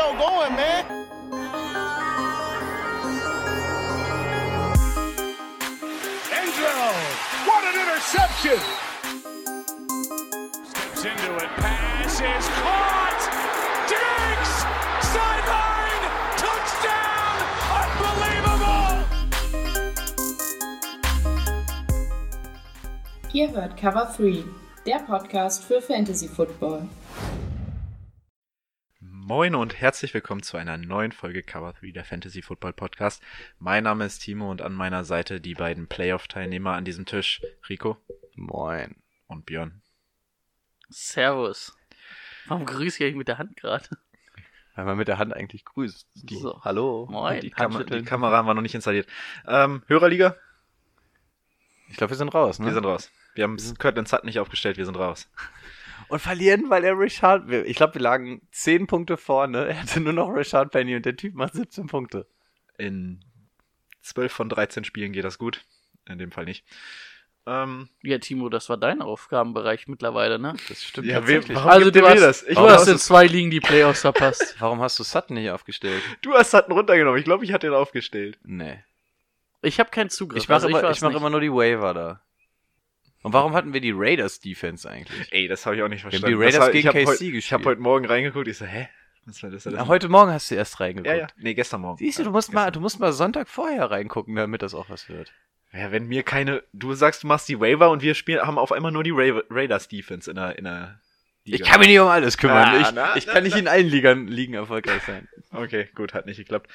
show going, man. Enzo, what an interception! Steps into it, pass is caught! Diggs! Sideline! Touchdown! Unbelievable! Ihr hört Cover 3, der Podcast für Fantasy Football. Moin und herzlich willkommen zu einer neuen Folge Cover 3 der Fantasy Football Podcast. Mein Name ist Timo und an meiner Seite die beiden Playoff-Teilnehmer an diesem Tisch, Rico Moin. und Björn. Servus. Warum grüße ich mit der Hand gerade? Weil man mit der Hand eigentlich grüßt. Die, So. Hallo. Moin. Die, Kam die. Kamera haben wir noch nicht installiert. Ähm, Hörerliga, Ich glaube, wir sind raus, ne? wir sind raus. Wir haben Kirtland Sutton nicht aufgestellt, wir sind raus. Und verlieren, weil er Richard. wir- Ich glaube, wir lagen 10 Punkte vorne. Er hatte nur noch Richard Penny und der Typ macht 17 Punkte. In 12 von 13 Spielen geht das gut. In dem Fall nicht. Ähm, Ja, Timo, das war dein Aufgabenbereich mittlerweile, ne? Das stimmt ja, tatsächlich. warum also du hast, das? Ich du hast in zwei Ligen die Playoffs verpasst. Warum hast du Sutton nicht aufgestellt? Du hast Sutton runtergenommen. Ich glaube, ich hatte ihn aufgestellt. Nee. Ich habe keinen Zugriff. Ich mache also immer, ich mach immer nur die Waiver da. Und warum hatten wir die Raiders Defense eigentlich? Ey, das habe ich auch nicht haben verstanden. die Raiders das gegen hab KC heut- gespielt. Ich habe heute Morgen reingeguckt. Ich so, hä? Was war das? Na, heute Morgen hast du erst reingeguckt. ja, ja. Nee, gestern Morgen. Siehst du, du musst mal, du musst mal Sonntag vorher reingucken, damit das auch was wird. Ja, wenn mir keine, du sagst, du machst die Waiver und wir spielen, haben auf einmal nur die Ra Raiders Defense in der, in der Liga. Ich kann mich nicht um alles kümmern. Ah, ich, na, ich na, kann nicht in allen Ligen, Ligen erfolgreich sein. Okay, gut, hat nicht geklappt.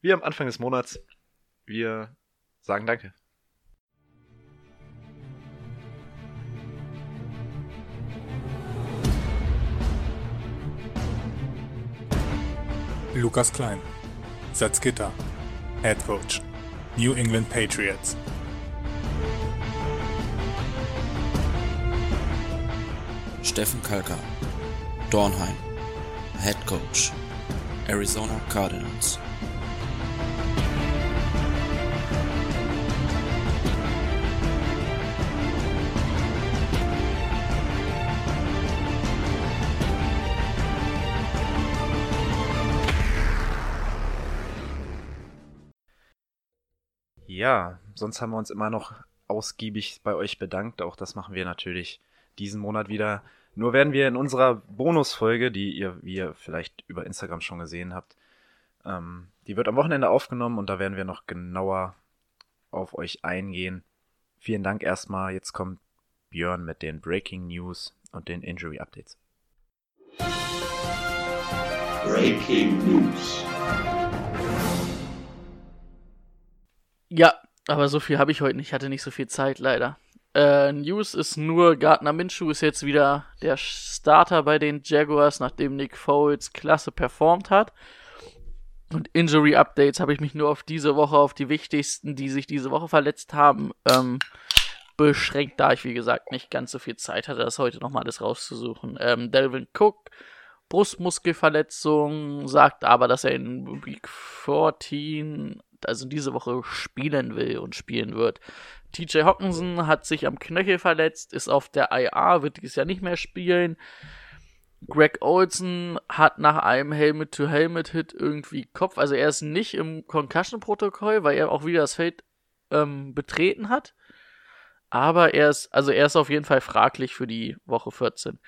Wir am Anfang des Monats, wir sagen Danke. Lukas Klein, Salzgitter, Head Coach, New England Patriots. Steffen Kalka, Dornheim, Head Coach, Arizona Cardinals. Ja, sonst haben wir uns immer noch ausgiebig bei euch bedankt. Auch das machen wir natürlich diesen Monat wieder. Nur werden wir in unserer Bonusfolge, die ihr, wie ihr vielleicht über Instagram schon gesehen habt, ähm, die wird am Wochenende aufgenommen und da werden wir noch genauer auf euch eingehen. Vielen Dank erstmal. Jetzt kommt Björn mit den Breaking News und den Injury Updates. Breaking News. Ja, aber so viel habe ich heute nicht. Ich hatte nicht so viel Zeit, leider. Äh, News ist nur, Gardner Minshew ist jetzt wieder der Starter bei den Jaguars, nachdem Nick Foles klasse performt hat. Und Injury Updates habe ich mich nur auf diese Woche, auf die wichtigsten, die sich diese Woche verletzt haben, ähm, beschränkt, da ich, wie gesagt, nicht ganz so viel Zeit hatte, das heute nochmal alles rauszusuchen. Ähm, Delvin Cook, Brustmuskelverletzung, sagt aber, dass er in Week 14, also diese Woche, spielen will und spielen wird. TJ Hawkinson hat sich am Knöchel verletzt, ist auf der IR, wird dieses Jahr nicht mehr spielen. Greg Olson hat nach einem Helmet-to-Helmet-Hit irgendwie Kopf, also er ist nicht im Concussion-Protokoll, weil er auch wieder das Feld ähm, betreten hat. Aber er ist, also er ist auf jeden Fall fraglich für die Woche 14.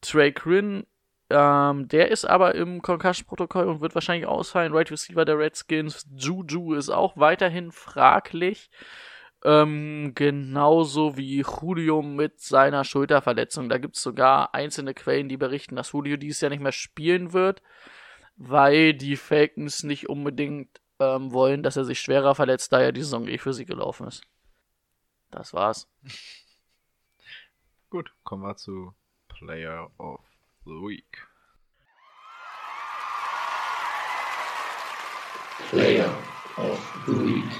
Trey Quinn, ähm, der ist aber im Concussion-Protokoll und wird wahrscheinlich ausfallen. Right Receiver der Redskins, Juju ist auch weiterhin fraglich. Ähm, genauso wie Julio mit seiner Schulterverletzung. Da gibt es sogar einzelne Quellen, die berichten, dass Julio dieses Jahr nicht mehr spielen wird, weil die Falcons nicht unbedingt ähm, wollen, dass er sich schwerer verletzt, da ja die Saison eh für sie gelaufen ist. Das war's. Gut, kommen wir zu Player of the Week. Player of the Week.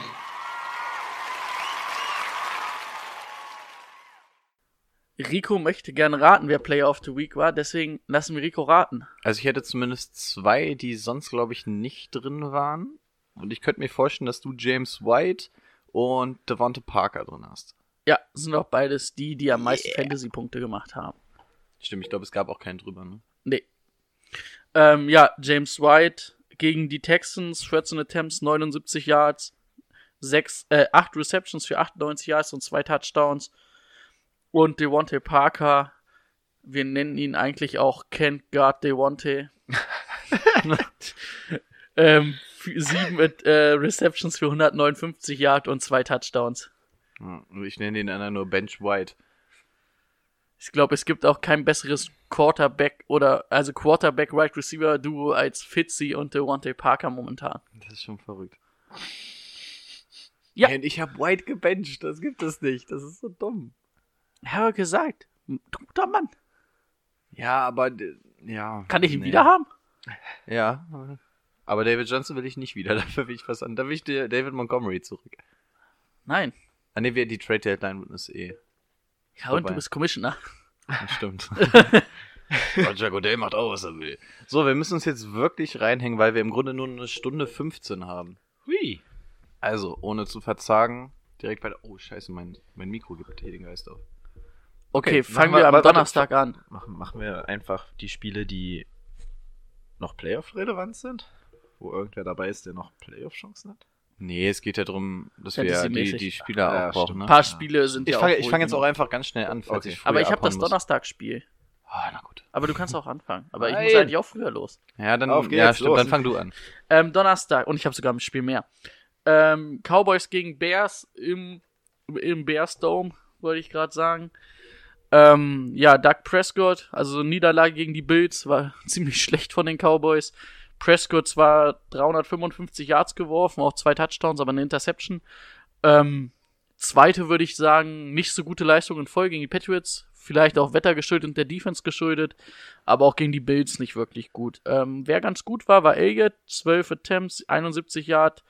Rico möchte gerne raten, wer Player of the Week war, deswegen lassen wir Rico raten. Also ich hätte zumindest zwei, die sonst, glaube ich, nicht drin waren. Und ich könnte mir vorstellen, dass du James White und Devonta Parker drin hast. Ja, sind auch beides die, die am meisten Fantasy-Punkte gemacht haben. Stimmt, ich glaube, es gab auch keinen drüber, ne? Nee. Ähm, ja, James White gegen die Texans, 14 Attempts, 79 Yards, 6, äh, 8 Receptions für 98 Yards und 2 Touchdowns. Und Devontae Parker, wir nennen ihn eigentlich auch Kent Guard Devontae. ähm, für sieben äh, Receptions für 159 Yards und 2 Touchdowns. Ich nenne den anderen nur Bench White. Ich glaube, es gibt auch kein besseres Quarterback oder also Quarterback Wide Receiver Duo als Fitzy und Devontae Parker momentan. Das ist schon verrückt. Ja. Und ich habe White gebencht, das gibt es nicht. Das ist so dumm. Habe gesagt, guter Mann. Ja, aber ja. Kann ich ihn nee. wieder haben? Ja. Aber David Johnson will ich nicht wieder. Dafür will ich was an. Da will ich David Montgomery zurück. Nein. Ah ne, wir die Trade Deadline ist eh. Ja, und du bist Commissioner. Das stimmt. Roger Goodell macht auch, was er will. So, wir müssen uns jetzt wirklich reinhängen, weil wir im Grunde nur eine Stunde 15 haben. Hui. Also, ohne zu verzagen, direkt weiter. Oh, scheiße, mein, mein Mikro gibt hier den Geist auf. Okay, Okay, fangen machen wir- wir am warte, Donnerstag an. Machen, machen wir einfach die Spiele, die noch Playoff-relevant sind? Wo irgendwer dabei ist, der noch Playoff-Chancen hat? Nee, es geht ja darum, dass wir ja die, die Spieler Ja, auch brauchen. Ne? Ein paar Spiele sind Ich ja fange auch ich fang jetzt auch einfach ganz schnell an, falls Okay. ich Aber ich habe das. Donnerstagsspiel. Ah, na gut. Aber du kannst auch anfangen. Aber ich muss Nein. eigentlich auch früher los. Ja, dann, Auf geht's, ja, stimmt, los. dann fang du an. Ähm, Donnerstag, und ich habe sogar ein Spiel mehr. Ähm, Cowboys gegen Bears im, im Bears Dome, wollte ich gerade sagen. Ähm, ja, Doug Prescott, also Niederlage gegen die Bills, war ziemlich schlecht von den Cowboys. Prescott zwar 355 Yards geworfen, auch zwei Touchdowns, aber eine Interception. Ähm, zweite würde ich sagen, nicht so gute Leistung in Folge gegen die Patriots. Vielleicht auch wettergeschuldet und der Defense geschuldet, aber auch gegen die Bills nicht wirklich gut. Ähm, wer ganz gut war, war Elliott, 12 Attempts, 71 Yards,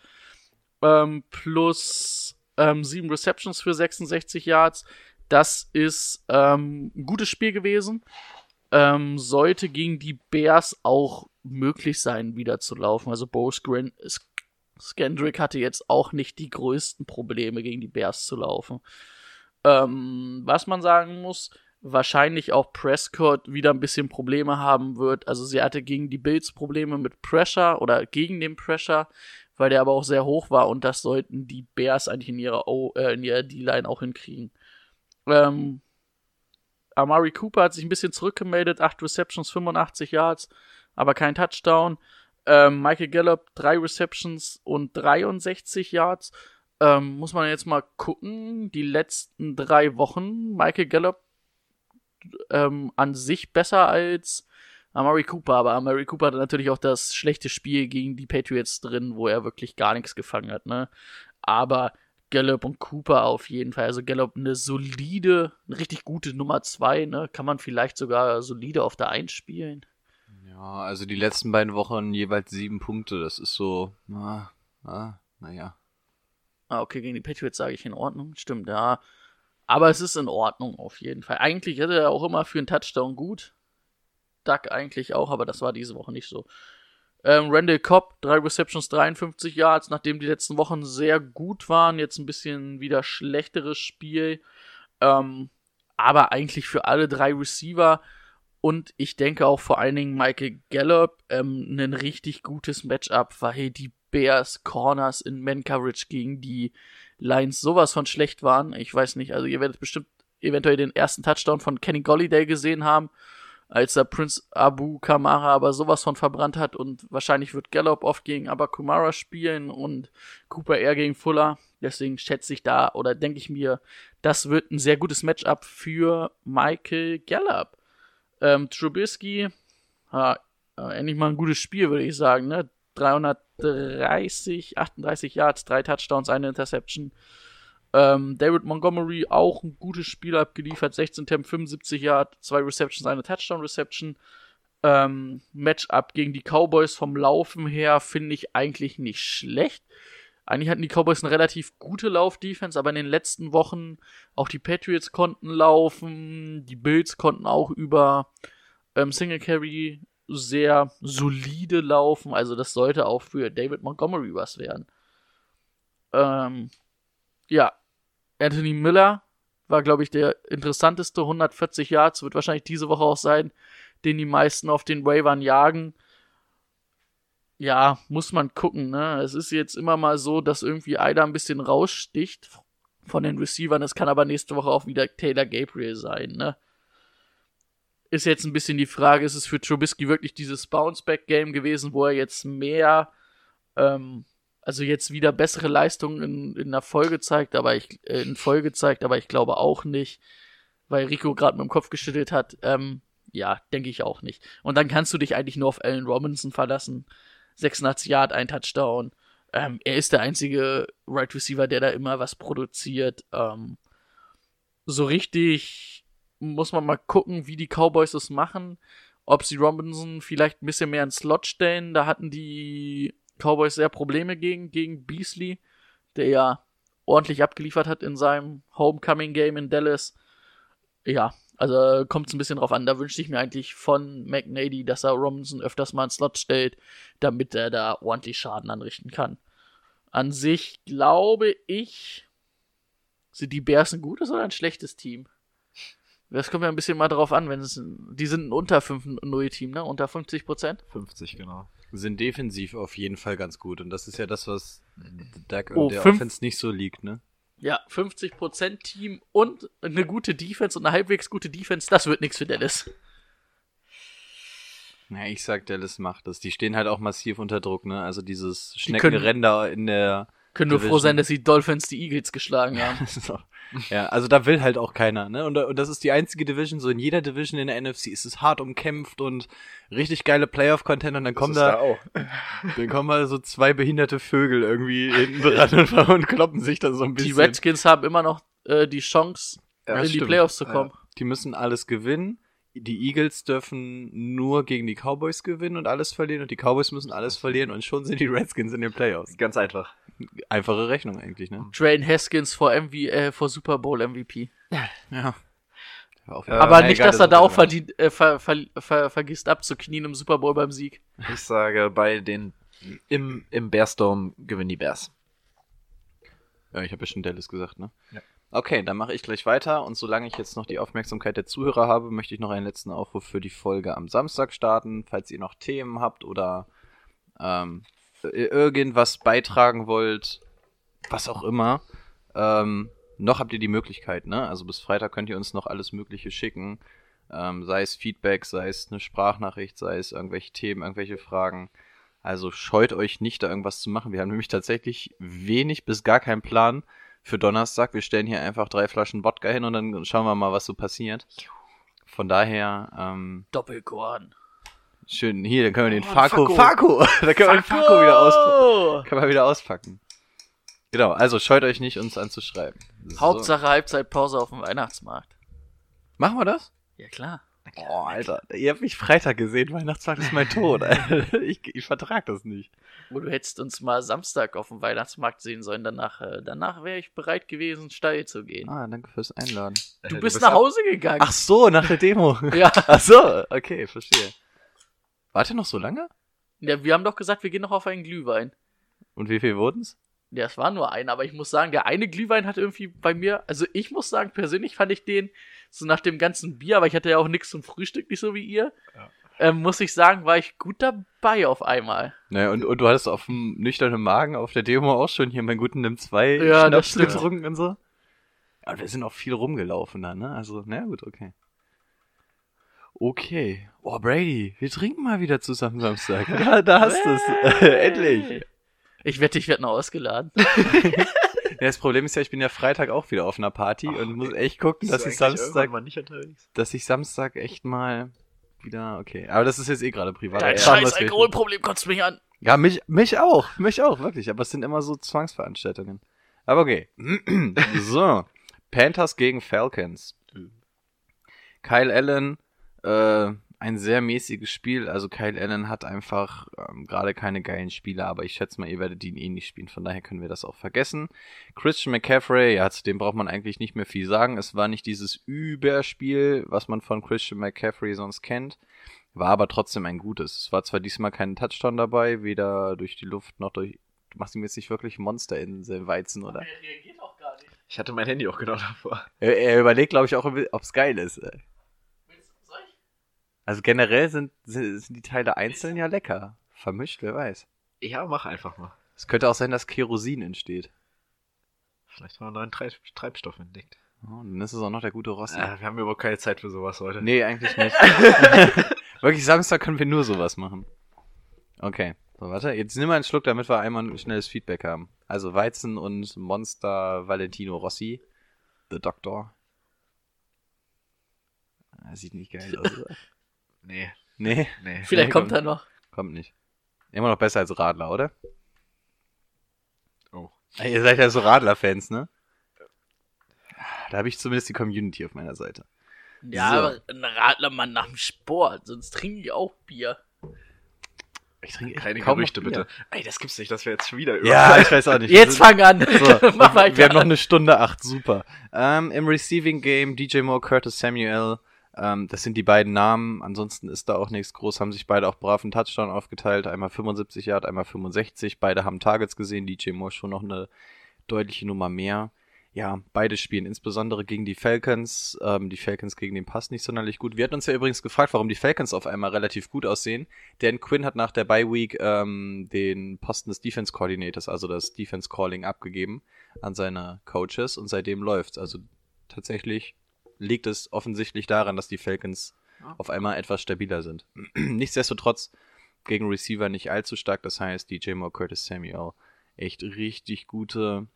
ähm, plus ähm, 7 Receptions für 66 Yards. Das ist ähm, ein gutes Spiel gewesen. Ähm, sollte gegen die Bears auch möglich sein, wieder zu laufen. Also Bo Scran Sk- Skandrick hatte jetzt auch nicht die größten Probleme, gegen die Bears zu laufen. Ähm, was man sagen muss, wahrscheinlich auch Prescott wieder ein bisschen Probleme haben wird. Also sie hatte gegen die Bills Probleme mit Pressure oder gegen den Pressure, weil der aber auch sehr hoch war und das sollten die Bears eigentlich in ihrer, äh, ihrer D-Line auch hinkriegen. Ähm, Amari Cooper hat sich ein bisschen zurückgemeldet, 8 Receptions, 85 Yards, aber kein Touchdown. Ähm, Michael Gallup, 3 Receptions und 63 Yards. Ähm, muss man jetzt mal gucken, die letzten drei Wochen, Michael Gallup ähm, an sich besser als Amari Cooper, aber Amari Cooper hatte natürlich auch das schlechte Spiel gegen die Patriots drin, wo er wirklich gar nichts gefangen hat, ne? Aber Gallup und Cooper auf jeden Fall. Also Gallup eine solide, eine richtig gute Nummer 2, ne? Kann man vielleicht sogar solide auf der 1 spielen. Ja, also die letzten beiden Wochen jeweils sieben Punkte. Das ist so, na, na, naja. Ah, okay, gegen die Patriots sage ich in Ordnung. Stimmt, ja. Aber es ist in Ordnung auf jeden Fall. Eigentlich hätte er auch immer für einen Touchdown gut. Duck eigentlich auch, aber das war diese Woche nicht so. Ähm, Randall Cobb, drei Receptions, 53 Yards, nachdem die letzten Wochen sehr gut waren. Jetzt ein bisschen wieder schlechteres Spiel. Ähm, aber eigentlich für alle drei Receiver und ich denke auch vor allen Dingen Michael Gallup ähm, ein richtig gutes Matchup, weil die Bears Corners in Man Coverage gegen die Lions sowas von schlecht waren. Ich weiß nicht, also ihr werdet bestimmt eventuell den ersten Touchdown von Kenny Golliday gesehen haben, als er Prince Abu Kamara aber sowas von verbrannt hat und wahrscheinlich wird Gallup oft gegen Abakumara spielen und Cooper eher gegen Fuller. Deswegen schätze ich da oder denke ich mir, das wird ein sehr gutes Matchup für Michael Gallup. Ähm, Trubisky, ja, äh, endlich mal ein gutes Spiel, würde ich sagen, ne? 330, 38 Yards, drei Touchdowns, eine Interception. Ähm, David Montgomery auch ein gutes Spiel abgeliefert, 16 Temp, 75 Yards, zwei Receptions, eine Touchdown-Reception. Ähm, Matchup gegen die Cowboys vom Laufen her finde ich eigentlich nicht schlecht. Eigentlich hatten die Cowboys eine relativ gute Lauf-Defense, aber in den letzten Wochen auch die Patriots konnten laufen, die Bills konnten auch über ähm, Singletary sehr solide laufen. Also das sollte auch für David Montgomery was werden. Ähm, ja, Anthony Miller war, glaube ich, der interessanteste. 140 Yards wird wahrscheinlich diese Woche auch sein, den die meisten auf den Waivern jagen. Ja, muss man gucken, ne? Es ist jetzt immer mal so, dass irgendwie einer ein bisschen raussticht von den Receivern. Es kann aber nächste Woche auch wieder Taylor Gabriel sein, ne? Ist jetzt ein bisschen die Frage, ist es für Trubisky wirklich dieses Bounce-Back-Game gewesen, wo er jetzt mehr, ähm, also jetzt wieder bessere Leistungen in, in der Folge zeigt, aber ich, äh, in Folge zeigt, aber ich glaube auch nicht, weil Rico gerade mit dem Kopf geschüttelt hat. Ähm, ja, denke ich auch nicht. Und dann kannst du dich eigentlich nur auf Allen Robinson verlassen. 86 Yard, ein Touchdown. Ähm, er ist der einzige Right Receiver, der da immer was produziert. Ähm, so richtig muss man mal gucken, wie die Cowboys es machen. Ob sie Robinson vielleicht ein bisschen mehr ins Slot stellen. Da hatten die Cowboys sehr Probleme gegen, gegen Beasley, der ja ordentlich abgeliefert hat in seinem Homecoming-Game in Dallas. Ja, also kommt es ein bisschen drauf an. Da wünschte ich mir eigentlich von McNady, dass er Robinson öfters mal ins Slot stellt, damit er da ordentlich Schaden anrichten kann. An sich glaube ich, sind die Bears ein gutes oder ein schlechtes Team? Das kommt ja ein bisschen mal drauf an, wenn es, die sind ein unter 5-0 Team, ne? Unter 50 Prozent? 50, genau. Sind defensiv auf jeden Fall ganz gut. Und das ist ja das, was Dak Oh, der fünf- Offense nicht so liegt, ne? Ja, 50 Prozent Team und eine gute Defense und eine halbwegs gute Defense, das wird nichts für Dallas. Ja, ich sag, Dallas macht das. Die stehen halt auch massiv unter Druck, ne? Also dieses Schneckenrennen in der. Können nur froh sein, dass die Dolphins die Eagles geschlagen haben. so. Ja, also da will halt auch keiner, ne? Und, da- und das ist die einzige Division, so in jeder Division in der NFC ist es hart umkämpft und richtig geile Playoff-Content und dann kommen da, auch. dann kommen mal so zwei behinderte Vögel irgendwie hinten dran und, und kloppen sich da so ein Die bisschen. Redskins haben immer noch äh, die Chance, Ja, in die stimmt. Playoffs zu kommen. Die müssen alles gewinnen. Die Eagles dürfen nur gegen die Cowboys gewinnen und alles verlieren und die Cowboys müssen alles verlieren und schon sind die Redskins in den Playoffs. Ganz einfach. Einfache Rechnung eigentlich, ne? Drain Haskins vor, MV, äh, vor Super Bowl MVP. Ja. Auf- Aber nicht, egal, dass er da auch verdient, äh, ver, ver, ver, vergisst abzuknien im Super Bowl beim Sieg. Ich sage, bei den im, im Bearstorm gewinnen die Bears. Ja, ich habe ja schon Dallas gesagt, ne? Ja. Okay, dann mache ich gleich weiter und solange ich jetzt noch die Aufmerksamkeit der Zuhörer habe, möchte ich noch einen letzten Aufruf für die Folge am Samstag starten. Falls ihr noch Themen habt oder ähm, irgendwas beitragen wollt, was auch immer, ähm, noch habt ihr die Möglichkeit, ne? Also bis Freitag könnt ihr uns noch alles Mögliche schicken. Ähm, sei es Feedback, sei es eine Sprachnachricht, sei es irgendwelche Themen, irgendwelche Fragen. Also scheut euch nicht, da irgendwas zu machen. Wir haben nämlich tatsächlich wenig bis gar keinen Plan für Donnerstag. Wir stellen hier einfach drei Flaschen Wodka hin und dann schauen wir mal, was so passiert. Von daher, ähm, Doppelkorn. Schön, hier, dann können wir den Oh, Farko. Farko, da können wir den! Farko wieder auspacken. Können wir wieder auspacken. Genau, also scheut euch nicht, uns anzuschreiben. So. Hauptsache Halbzeitpause auf dem Weihnachtsmarkt. Machen wir das? Ja, klar. Oh, Alter, ihr habt mich Freitag gesehen, Weihnachtsmarkt ist mein Tod. Ich, ich vertrag das nicht. Wo du hättest uns mal Samstag auf dem Weihnachtsmarkt sehen sollen. Danach, äh, danach wäre ich bereit gewesen, steil zu gehen. Ah, danke fürs Einladen. du bist nach Hause gegangen. Ach so, nach der Demo. Ja. Ach so, okay, verstehe. Warte noch so lange? ja, wir haben doch gesagt, wir gehen noch auf einen Glühwein. Und wie viel wurden's? Ja, es war nur einer, aber ich muss sagen, der eine Glühwein hat irgendwie bei mir, also ich muss sagen, persönlich fand ich den so nach dem ganzen Bier, aber ich hatte ja auch nichts zum Frühstück, nicht so wie ihr. Ähm, muss ich sagen, war ich gut dabei auf einmal. Naja, und, und du hattest auf dem nüchternen Magen auf der Demo auch schon hier meinen guten Nimm 2 Ja, Schnaps getrunken und so. Ja, und wir sind auch viel rumgelaufen dann, ne? Also, na gut, okay. Okay. Oh, Brady, wir trinken mal wieder zusammen Samstag. Ja, da hast du's. Endlich. Ich wette, ich werde noch ausgeladen. Ja, das Problem ist ja, ich bin ja Freitag auch wieder auf einer Party und muss echt gucken, dass ich Samstag, dass ich Samstag echt mal wieder, okay. Aber das ist jetzt eh gerade privat. Dein scheiß. Alkoholproblem kotzt mich an. Ja, mich, mich auch, mich auch, wirklich. Aber es sind immer so Zwangsveranstaltungen. Aber okay. so. Panthers gegen Falcons. Kyle Allen, äh, ein sehr mäßiges Spiel. Also Kyle Allen hat einfach ähm, gerade keine geilen Spiele, aber ich schätze mal, ihr werdet ihn eh nicht spielen. Von daher können wir das auch vergessen. Christian McCaffrey, ja, zu dem braucht man eigentlich nicht mehr viel sagen. Es war nicht dieses Überspiel, was man von Christian McCaffrey sonst kennt. War aber trotzdem ein gutes. Es war zwar diesmal kein Touchdown dabei, weder durch die Luft noch durch. Du machst ihm jetzt nicht wirklich Monster in den Weizen, oder? Er reagiert auch gar nicht. Ich hatte mein Handy auch genau davor. Er, er überlegt, glaube ich, auch, ob es geil ist. Ich? Also generell sind, sind, sind die Teile einzeln ja lecker. vermischt, wer weiß. Ja, mach einfach mal. Es könnte auch sein, dass Kerosin entsteht. Vielleicht haben wir einen neuen Treib Treibstoff entdeckt. Oh, dann ist es auch noch der gute Rossi. Äh, wir haben überhaupt keine Zeit für sowas heute. Nee, eigentlich nicht. Wirklich, Samstag können wir nur sowas machen. Okay. So, warte, jetzt nimm mal einen Schluck, damit wir einmal ein schnelles Feedback haben. Also Weizen und Monster Valentino Rossi. The Doctor. Ah, sieht nicht geil aus. Nee, nee, nee. Vielleicht Nee, kommt komm. er noch. kommt nicht. Immer noch besser als Radler, oder? Oh. Ihr seid ja so Radler-Fans, ne? Da habe ich zumindest die Community auf meiner Seite. Ja, So. aber ein Radlermann nach dem Sport, sonst trinke ich auch Bier. Ich trinke Keine Gerüchte, bitte. Ey, das gibt's nicht, dass wir jetzt schon wieder über. Ja, ich weiß auch nicht. Jetzt fang an. So, Mach weiter. wir haben noch eine Stunde acht, super. Ähm, Im Receiving Game DJ Moore, Curtis Samuel, ähm, das sind die beiden Namen. Ansonsten ist da auch nichts groß, haben sich beide auch brav einen Touchdown aufgeteilt. Einmal 75 Yard, einmal 65. Beide haben Targets gesehen. DJ Moore schon noch eine deutliche Nummer mehr. Ja, beide spielen insbesondere gegen die Falcons. Ähm, die Falcons gegen den Pass nicht sonderlich gut. Wir hatten uns ja übrigens gefragt, warum die Falcons auf einmal relativ gut aussehen. Denn Quinn hat nach der Bye Week ähm, den Posten des Defense Coordinators, also das Defense Calling, abgegeben an seine Coaches und seitdem läuft's. Also tatsächlich liegt es offensichtlich daran, dass die Falcons auf einmal etwas stabiler sind. Nichtsdestotrotz gegen Receiver nicht allzu stark. Das heißt, DJ Moore, Curtis Samuel, echt richtig gute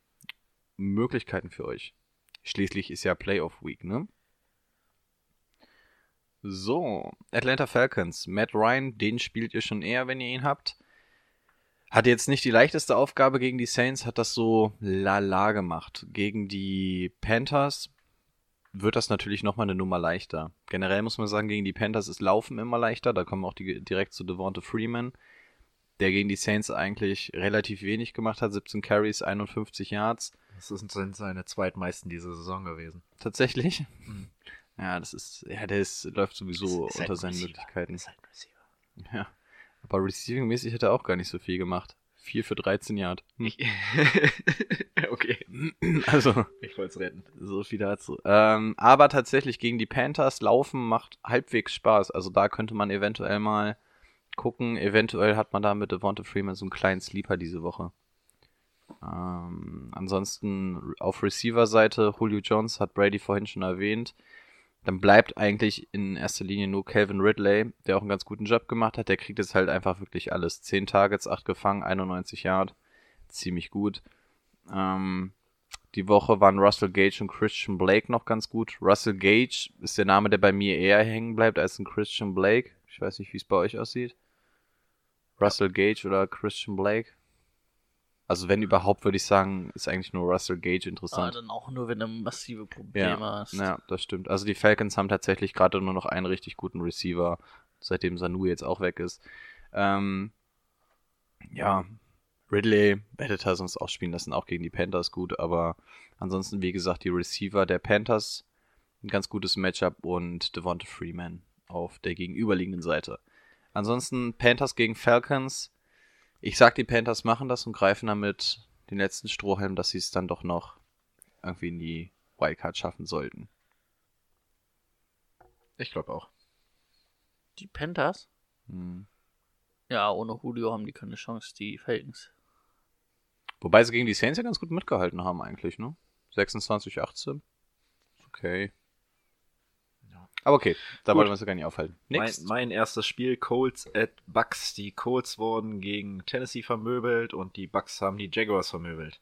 Möglichkeiten für euch. Schließlich ist ja Playoff Week, ne? So, Atlanta Falcons. Matt Ryan, den spielt ihr schon eher, wenn ihr ihn habt. Hat jetzt nicht die leichteste Aufgabe gegen die Saints, hat das so lala gemacht. Gegen die Panthers wird das natürlich nochmal eine Nummer leichter. Generell muss man sagen, gegen die Panthers ist Laufen immer leichter. Da kommen auch die direkt zu Devonta Freeman, der gegen die Saints eigentlich relativ wenig gemacht hat. 17 Carries, 51 Yards. Das sind seine zweitmeisten diese Saison gewesen. Tatsächlich? Mhm. Ja, das ist, ja, der ist, läuft sowieso Ist- ist unter ein seinen Receiver. Möglichkeiten. Ist halt Receiver. Ja. Aber receiving-mäßig hat er auch gar nicht so viel gemacht. 4 für 13 Yard. Hm. Ich, okay, Also, ich wollte es retten. so viel dazu. Ähm, aber tatsächlich gegen die Panthers laufen macht halbwegs Spaß. Also da könnte man eventuell mal gucken. Eventuell hat man da mit Devonta Freeman so einen kleinen Sleeper diese Woche. Ähm, ansonsten auf Receiver-Seite, Julio Jones hat Brady vorhin schon erwähnt. Dann bleibt eigentlich in erster Linie nur Calvin Ridley, der auch einen ganz guten Job gemacht hat. Der kriegt jetzt halt einfach wirklich alles. 10 Targets, 8 gefangen, 91 Yard. Ziemlich gut. Ähm, die Woche waren Russell Gage und Christian Blake noch ganz gut. Russell Gage ist der Name, der bei mir eher hängen bleibt als ein Christian Blake. Ich weiß nicht, wie es bei euch aussieht. Russell Gage oder Christian Blake? Also wenn überhaupt, würde ich sagen, ist eigentlich nur Russell Gage Ah, interessant. dann auch nur, wenn du massive Probleme Ja, hast. ja, das stimmt. Also die Falcons haben tatsächlich gerade nur noch einen richtig guten Receiver, seitdem Sanu jetzt auch weg ist. Ähm, ja, Ridley er sonst auch spielen lassen, auch gegen die Panthers gut, aber ansonsten, wie gesagt, die Receiver der Panthers, ein ganz gutes Matchup und Devonta Freeman auf der gegenüberliegenden Seite. Ansonsten Panthers gegen Falcons. Ich sag, die Panthers machen das und greifen damit den letzten Strohhalm, dass sie es dann doch noch irgendwie in die Wildcard schaffen sollten. Ich glaube auch. Die Panthers? Hm. Ja, ohne Julio haben die keine Chance, die Falcons. Wobei sie gegen die Saints ja ganz gut mitgehalten haben eigentlich, ne? 26, 18. Okay. Aber okay, da Gut. wollen wir uns gar nicht aufhalten. Mein, Next. mein erstes Spiel, Colts at Bucks. Die Colts wurden gegen Tennessee vermöbelt und die Bucks haben die Jaguars vermöbelt.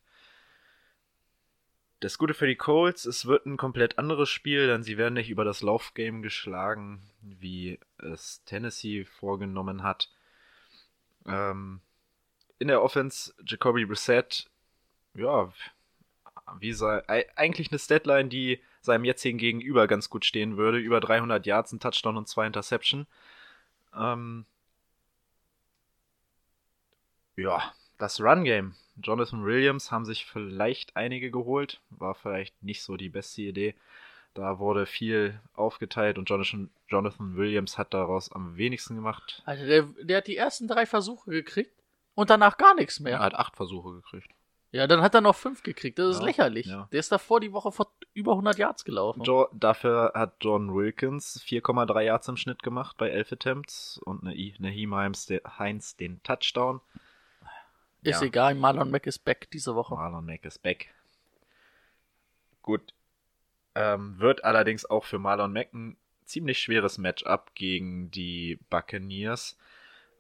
Das Gute für die Colts, es wird ein komplett anderes Spiel, denn sie werden nicht über das Laufgame geschlagen, wie es Tennessee vorgenommen hat. Ähm, in der Offense Jacoby Brissett, ja, wie sei, ei- eigentlich eine Statline, die seinem jetzigen Gegenüber ganz gut stehen würde. Über 300 Yards, ein Touchdown und zwei Interception. Ähm, ja, das Run-Game. Jonathan Williams haben sich vielleicht einige geholt. War vielleicht nicht so die beste Idee. Da wurde viel aufgeteilt und Jonathan, Jonathan Williams hat daraus am wenigsten gemacht. Alter, der, der hat die ersten drei Versuche gekriegt und danach gar nichts mehr. Er hat acht Versuche gekriegt. Ja, dann hat er noch fünf gekriegt. Das ist Ja, lächerlich. ja. Der ist davor die Woche vor über 100 Yards gelaufen. Jo dafür hat John Wilkins 4,3 Yards im Schnitt gemacht bei 11 Attempts und eine de- Heinz den Touchdown. ist ja. egal, Marlon Mack ist back diese Woche. Marlon Mack ist back. Gut. Ähm, wird allerdings auch für Marlon Mack ein ziemlich schweres Matchup gegen die Buccaneers.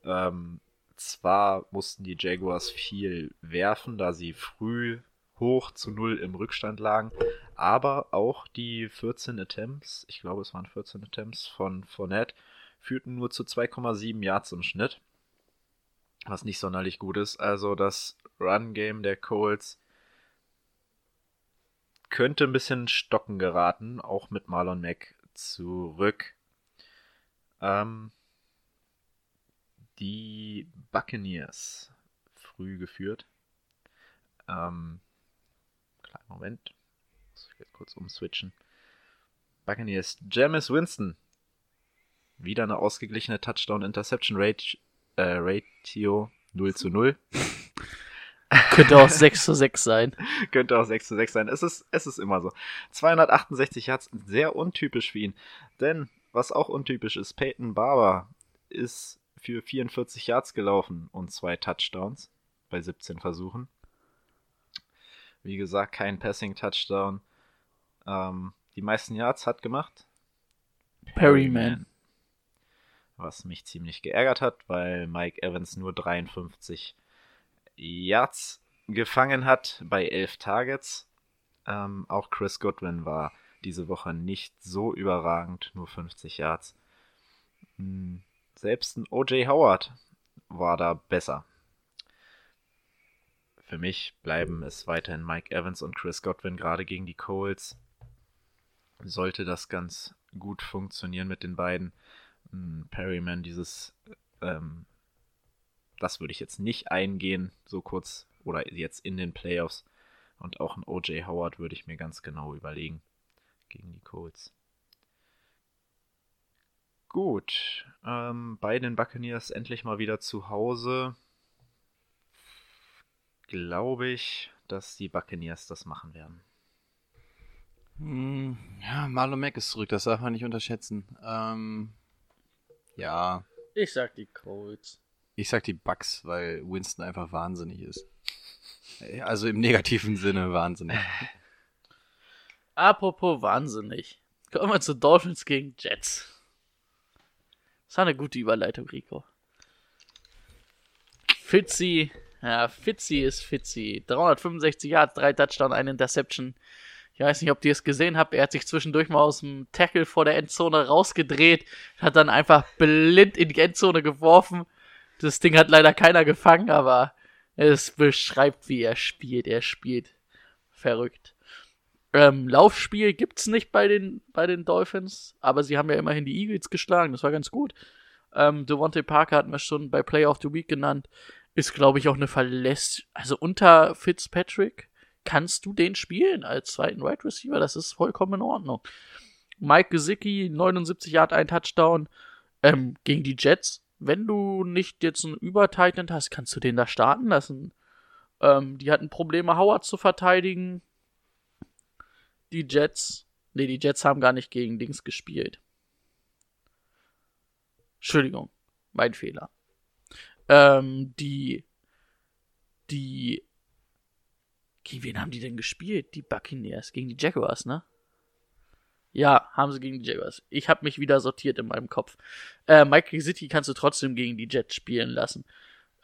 Ähm, zwar mussten die Jaguars viel werfen, da sie früh hoch zu null im Rückstand lagen, aber auch die 14 Attempts, ich glaube es waren 14 Attempts von Fournette, führten nur zu 2,7 Yards im Schnitt, was nicht sonderlich gut ist. Also das Run-Game der Colts könnte ein bisschen stocken geraten, auch mit Marlon Mack zurück. Ähm, die Buccaneers früh geführt. Ähm, kleinen Moment. Muss ich jetzt kurz umswitchen. Buccaneers, Jameis Winston. Wieder eine ausgeglichene Touchdown-Interception-Ratio äh, Ratio 0 zu 0. Könnte auch 6 zu 6 sein. Könnte auch 6 zu 6 sein. Es ist, es ist immer so. 268 Yards, sehr untypisch für ihn. Denn, was auch untypisch ist, Peyton Barber ist für 44 Yards gelaufen und zwei Touchdowns bei 17 Versuchen. Wie gesagt, kein Passing-Touchdown. Ähm, die meisten Yards hat gemacht Perryman. Was mich ziemlich geärgert hat, weil Mike Evans nur 53 Yards gefangen hat bei 11 Targets. Ähm, auch Chris Goodwin war diese Woche nicht so überragend, nur 50 Yards. Hm, Selbst ein OJ Howard war da besser. Für mich bleiben es weiterhin Mike Evans und Chris Godwin, gerade gegen die Colts. Sollte das ganz gut funktionieren mit den beiden. Hm, Perryman, dieses, ähm, das würde ich jetzt nicht eingehen, so kurz oder jetzt in den Playoffs. Und auch ein OJ Howard würde ich mir ganz genau überlegen gegen die Colts. Gut, ähm, bei den Buccaneers endlich mal wieder zu Hause. Glaube ich, dass die Buccaneers das machen werden. Hm, ja, Marlon Mack ist zurück, das darf man nicht unterschätzen. Ähm, ja, Ich sag die Colts. ich sag die Bucks, weil Winston einfach wahnsinnig ist. Also im negativen Sinne wahnsinnig. Apropos wahnsinnig. Kommen wir zu Dolphins gegen Jets. Das war eine gute Überleitung, Rico. Fitzy, ja, Fitzy ist Fitzy. 365 Yards, drei Touchdown, eine Interception. Ich weiß nicht, ob ihr es gesehen habt. Er hat sich zwischendurch mal aus dem Tackle vor der Endzone rausgedreht, hat dann einfach blind in die Endzone geworfen. Das Ding hat leider keiner gefangen, aber es beschreibt, wie er spielt. Er spielt verrückt. Ähm, Laufspiel gibt's nicht bei den, bei den Dolphins, aber sie haben ja immerhin die Eagles geschlagen, das war ganz gut. Ähm, Devontae Parker hatten wir schon bei Play of the Week genannt, ist glaube ich auch eine Verläss, also unter Fitzpatrick kannst du den spielen als zweiten Wide Receiver, das ist vollkommen in Ordnung. Mike Gesicki, 79 Yard, ein Touchdown, ähm, gegen die Jets. Wenn du nicht jetzt einen Übertitan hast, kannst du den da starten lassen. Ähm, die hatten Probleme, Howard zu verteidigen die Jets. Nee, die Jets haben gar nicht gegen Dings gespielt. Entschuldigung, mein Fehler. Ähm, die. Die. Gegen wen haben die denn gespielt? Die Buccaneers. Gegen die Jaguars, ne? Ja, haben sie gegen die Jaguars. Ich habe mich wieder sortiert in meinem Kopf. Äh, Mike City kannst du trotzdem gegen die Jets spielen lassen.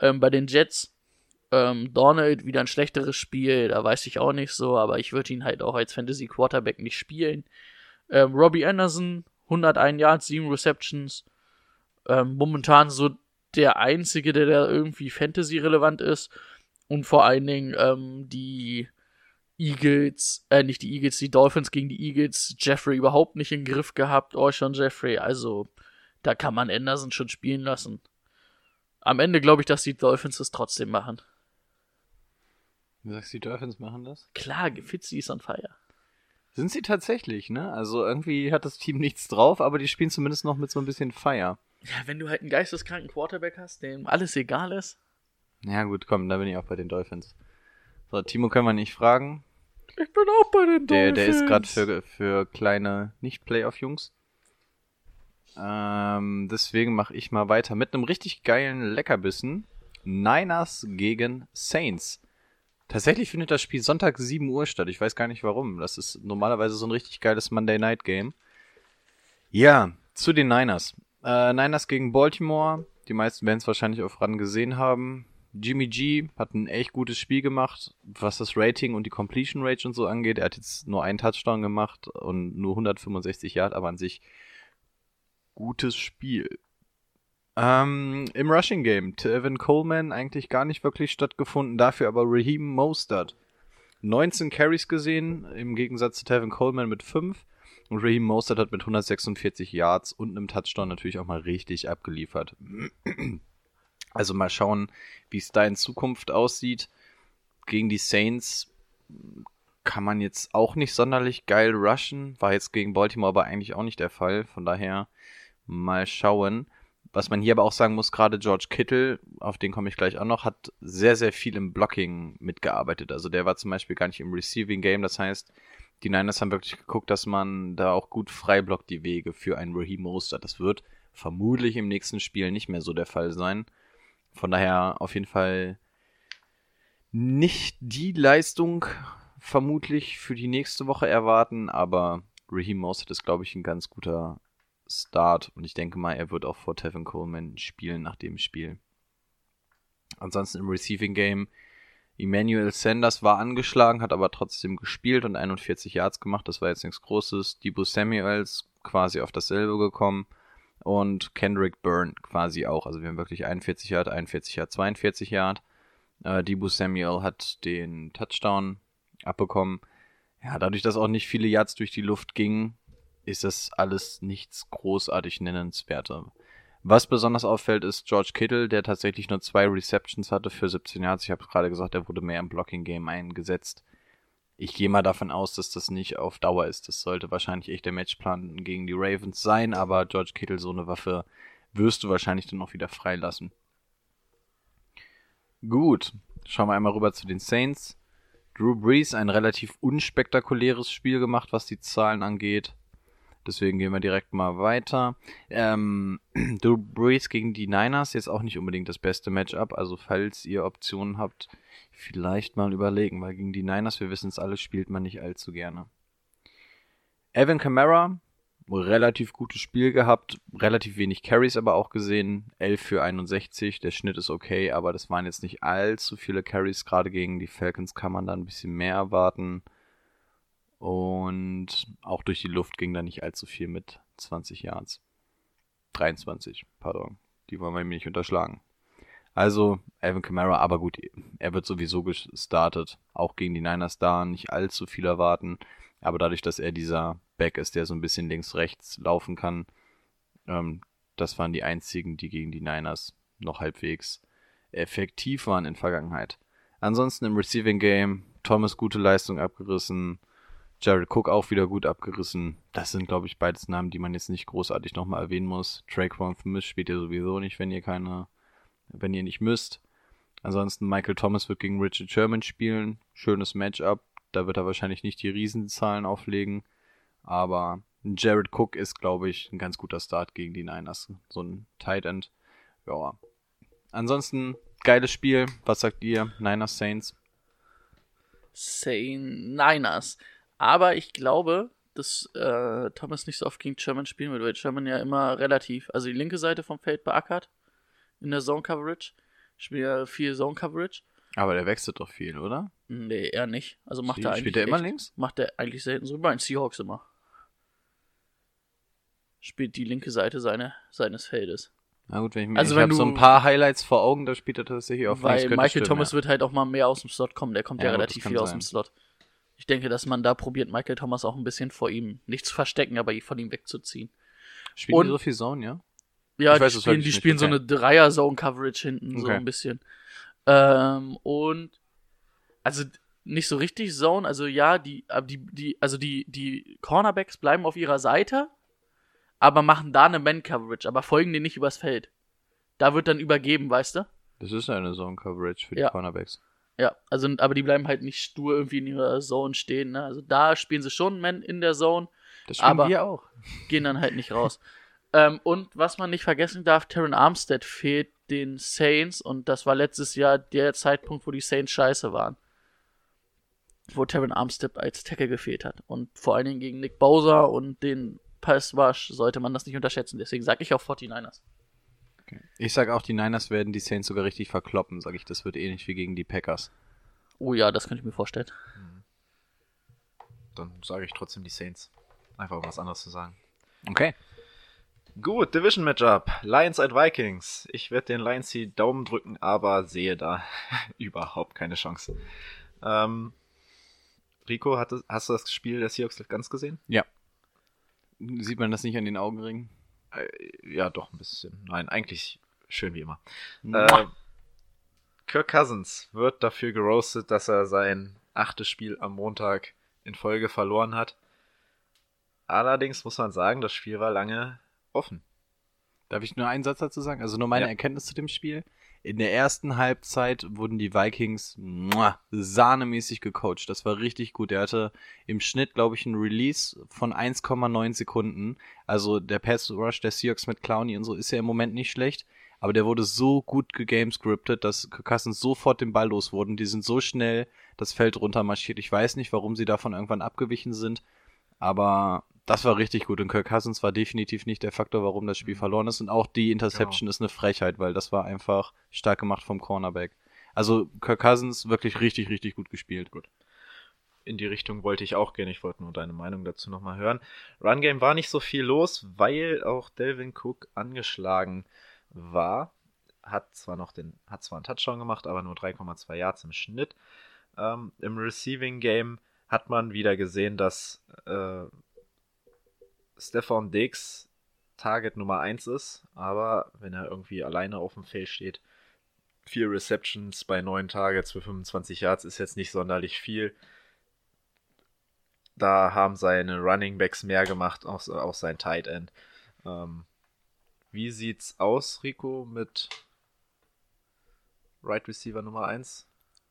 Ähm, bei den Jets ähm, Donald wieder ein schlechteres Spiel, da weiß ich auch nicht so, aber ich würde ihn halt auch als Fantasy Quarterback nicht spielen. Ähm, Robbie Anderson, 101 Yards, 7 Receptions. Ähm, momentan so der einzige, der da irgendwie Fantasy relevant ist. Und vor allen Dingen ähm, die Eagles, äh, nicht die Eagles, die Dolphins gegen die Eagles, Jeffrey überhaupt nicht im Griff gehabt, schon Jeffrey, also da kann man Anderson schon spielen lassen. Am Ende glaube ich, dass die Dolphins es trotzdem machen. Du sagst, die Dolphins machen das? Klar, Fitzy ist on fire. Sind sie tatsächlich, ne? Also irgendwie hat das Team nichts drauf, aber die spielen zumindest noch mit so ein bisschen Feier. Ja, wenn du halt einen geisteskranken Quarterback hast, dem alles egal ist. Ja gut, komm, da bin ich auch bei den Dolphins. So, Timo können wir nicht fragen. Ich bin auch bei den Der, der ist gerade Dolphins. für, für kleine Nicht-Playoff-Jungs. Ähm, deswegen mache ich mal weiter mit einem richtig geilen Leckerbissen. Niners gegen Saints. Tatsächlich findet das Spiel Sonntag 7 Uhr statt. Ich weiß gar nicht warum. Das ist normalerweise so ein richtig geiles Monday Night Game. Ja, zu den Niners. Äh, Niners gegen Baltimore. Die meisten werden es wahrscheinlich auf RAN gesehen haben. Jimmy G hat ein echt gutes Spiel gemacht, was das Rating und die Completion Rate und so angeht. Er hat jetzt nur einen Touchdown gemacht und nur 165 Yard, aber an sich gutes Spiel. Ähm, Im Rushing Game, Tevin Coleman eigentlich gar nicht wirklich stattgefunden, dafür aber Raheem Mostert. 19 Carries gesehen, im Gegensatz zu Tevin Coleman mit 5. Und Raheem Mostert hat mit 146 Yards und einem Touchdown natürlich auch mal richtig abgeliefert. Also mal schauen, wie es da in Zukunft aussieht. Gegen die Saints kann man jetzt auch nicht sonderlich geil rushen. War jetzt gegen Baltimore aber eigentlich auch nicht der Fall. Von daher mal schauen. Was man hier aber auch sagen muss, gerade George Kittle, auf den komme ich gleich auch noch, hat sehr, sehr viel im Blocking mitgearbeitet. Also der war zum Beispiel gar nicht im Receiving Game. Das heißt, die Niners haben wirklich geguckt, dass man da auch gut frei blockt die Wege für einen Raheem Mostert. Das wird vermutlich im nächsten Spiel nicht mehr so der Fall sein. Von daher auf jeden Fall nicht die Leistung vermutlich für die nächste Woche erwarten, aber Raheem Mostert ist, glaube ich, ein ganz guter Start und ich denke mal, er wird auch vor Tevin Coleman spielen nach dem Spiel. Ansonsten im Receiving Game Emmanuel Sanders war angeschlagen, hat aber trotzdem gespielt und 41 Yards gemacht. Das war jetzt nichts Großes. Debo Samuels quasi auf dasselbe gekommen und Kendrick Byrne quasi auch. Also wir haben wirklich 41 Yard, 41 Yard, 42 Yard. Äh, Debo Samuel hat den Touchdown abbekommen. Ja, dadurch, dass auch nicht viele Yards durch die Luft gingen, ist das alles nichts großartig nennenswerter. Was besonders auffällt, ist George Kittle, der tatsächlich nur zwei Receptions hatte für 17 Yards. Ich habe gerade gesagt, er wurde mehr im Blocking-Game eingesetzt. Ich gehe mal davon aus, dass das nicht auf Dauer ist. Das sollte wahrscheinlich echt der Matchplan gegen die Ravens sein, aber George Kittle, so eine Waffe, wirst du wahrscheinlich dann auch wieder freilassen. Gut, schauen wir einmal rüber zu den Saints. Drew Brees, ein relativ unspektakuläres Spiel gemacht, was die Zahlen angeht. Deswegen gehen wir direkt mal weiter. Ähm, Drew Brees gegen die Niners, jetzt auch nicht unbedingt das beste Matchup. Also falls ihr Optionen habt, vielleicht mal überlegen, weil gegen die Niners, wir wissen es alle, spielt man nicht allzu gerne. Evan Kamara, relativ gutes Spiel gehabt, relativ wenig Carries aber auch gesehen, 11 für 61, der Schnitt ist okay, aber das waren jetzt nicht allzu viele Carries, gerade gegen die Falcons kann man da ein bisschen mehr erwarten. Und auch durch die Luft ging da nicht allzu viel mit 20 Yards. 23, pardon. Die wollen wir mir nicht unterschlagen. Also, Alvin Kamara, aber gut, er wird sowieso gestartet. Auch gegen die Niners da nicht allzu viel erwarten. Aber dadurch, dass er dieser Back ist, der so ein bisschen links-rechts laufen kann, ähm, das waren die einzigen, die gegen die Niners noch halbwegs effektiv waren in Vergangenheit. Ansonsten im Receiving Game, Thomas gute Leistung abgerissen, Jared Cook auch wieder gut abgerissen. Das sind, glaube ich, beides Namen, die man jetzt nicht großartig nochmal erwähnen muss. Traquan Smith spielt ihr sowieso nicht, wenn ihr keine, wenn ihr nicht müsst. Ansonsten Michael Thomas wird gegen Richard Sherman spielen. Schönes Matchup. Da wird er wahrscheinlich nicht die Riesenzahlen auflegen. Aber Jared Cook ist, glaube ich, ein ganz guter Start gegen die Niners. So ein Tight End. Ja. Ansonsten, geiles Spiel. Was sagt ihr? Niners Saints? Saint Niners. Aber ich glaube, dass äh, Thomas nicht so oft gegen Sherman spielen wird, weil Sherman ja immer relativ, also die linke Seite vom Feld beackert in der Zone Coverage. Spielt ja viel Zone Coverage. Aber der wechselt doch viel, oder? Nee, eher nicht. Also macht Sie- er eigentlich. spielt er immer echt- links? Macht er eigentlich selten so. Bei den Seahawks immer. Spielt die linke Seite seine, seines Feldes. Na gut, wenn ich mir Also ich habe so ein paar Highlights vor Augen, da spielt er tatsächlich auf Weil links, Michael stimmen, Thomas ja. wird halt auch mal mehr aus dem Slot kommen. Der kommt ja, Ja, relativ viel aus sein. dem Slot. Ich denke, dass man da probiert, Michael Thomas auch ein bisschen vor ihm, nicht zu verstecken, aber von ihm wegzuziehen. Spielen die Und- so viel Zone, ja? Ja, Ich weiß die es spielen, die spielen so eine Dreier-Zone-Coverage hinten, so Okay. ein bisschen. Ähm, und also nicht so richtig Zone, also ja, die, aber die, die, also die, die Cornerbacks bleiben auf ihrer Seite, aber machen da eine Man-Coverage, aber folgen denen nicht übers Feld. Da wird dann übergeben, weißt du? Das ist eine Zone Coverage für die Ja. Cornerbacks. Ja, also, aber die bleiben halt nicht stur irgendwie in ihrer Zone stehen. Ne? Also da spielen sie schon Man in der Zone, Das spielen Aber- wir auch. gehen dann halt nicht raus. ähm, und was man nicht vergessen darf, Terran Armstead fehlt den Saints und das war letztes Jahr der Zeitpunkt, wo die Saints scheiße waren. Wo Terran Armstead als Tackle gefehlt hat. Und vor allen Dingen gegen Nick Bowser und den Passwash sollte man das nicht unterschätzen. Deswegen sage ich auch 49ers. Ich sag auch, die Niners werden die Saints sogar richtig verkloppen, sag ich. Das wird ähnlich wie gegen die Packers. Oh ja, das könnte ich mir vorstellen. Dann sage ich trotzdem die Saints. Einfach um was anderes zu sagen. Okay. Gut, Division Matchup. Lions at Vikings. Ich werde den Lions die Daumen drücken, aber sehe da überhaupt keine Chance. Ähm, Rico, hast du das Spiel der Seahawks ganz gesehen? Sieht man das nicht an den Augenringen? Äh, ja, doch ein bisschen. Nein, eigentlich schön wie immer. Äh, Kirk Cousins wird dafür geroastet, dass er sein achtes Spiel am Montag in Folge verloren hat. Allerdings muss man sagen, das Spiel war lange offen. Darf ich nur einen Satz dazu sagen? Also nur meine Ja. Erkenntnis zu dem Spiel. In der ersten Halbzeit wurden die Vikings muah, sahnemäßig gecoacht. Das war richtig gut. Er hatte im Schnitt, glaube ich, einen Release von 1,9 Sekunden. Also der Pass Rush der Seahawks mit Clowney und so ist ja im Moment nicht schlecht. Aber der wurde so gut gegamescriptet, dass Kirk sofort den Ball los wurden. Die sind so schnell das Feld runtermarschiert. Ich weiß nicht, warum sie davon irgendwann abgewichen sind. Aber das war richtig gut. Und Kirk Cousins war definitiv nicht der Faktor, warum das Spiel verloren ist. Und auch die Interception ist eine Frechheit, weil das war einfach stark gemacht vom Cornerback. Also Kirk Cousins wirklich richtig, richtig gut gespielt. Gut. in die Richtung wollte ich auch gehen. Ich wollte nur deine Meinung dazu nochmal hören. Run Game war nicht so viel los, weil auch Delvin Cook angeschlagen war. Hat zwar noch den, hat zwar einen Touchdown gemacht, aber nur 3,2 Yards im Schnitt. Ähm, Im Receiving Game hat man wieder gesehen, dass äh, Stefan Diggs Target Nummer 1 ist, aber wenn er irgendwie alleine auf dem Feld steht, vier Receptions bei neun Targets für 25 Yards ist jetzt nicht sonderlich viel. Da haben seine Running Backs mehr gemacht, auch, auch sein Tight End. Ähm, wie sieht's aus, Rico, mit Right Receiver Nummer 1?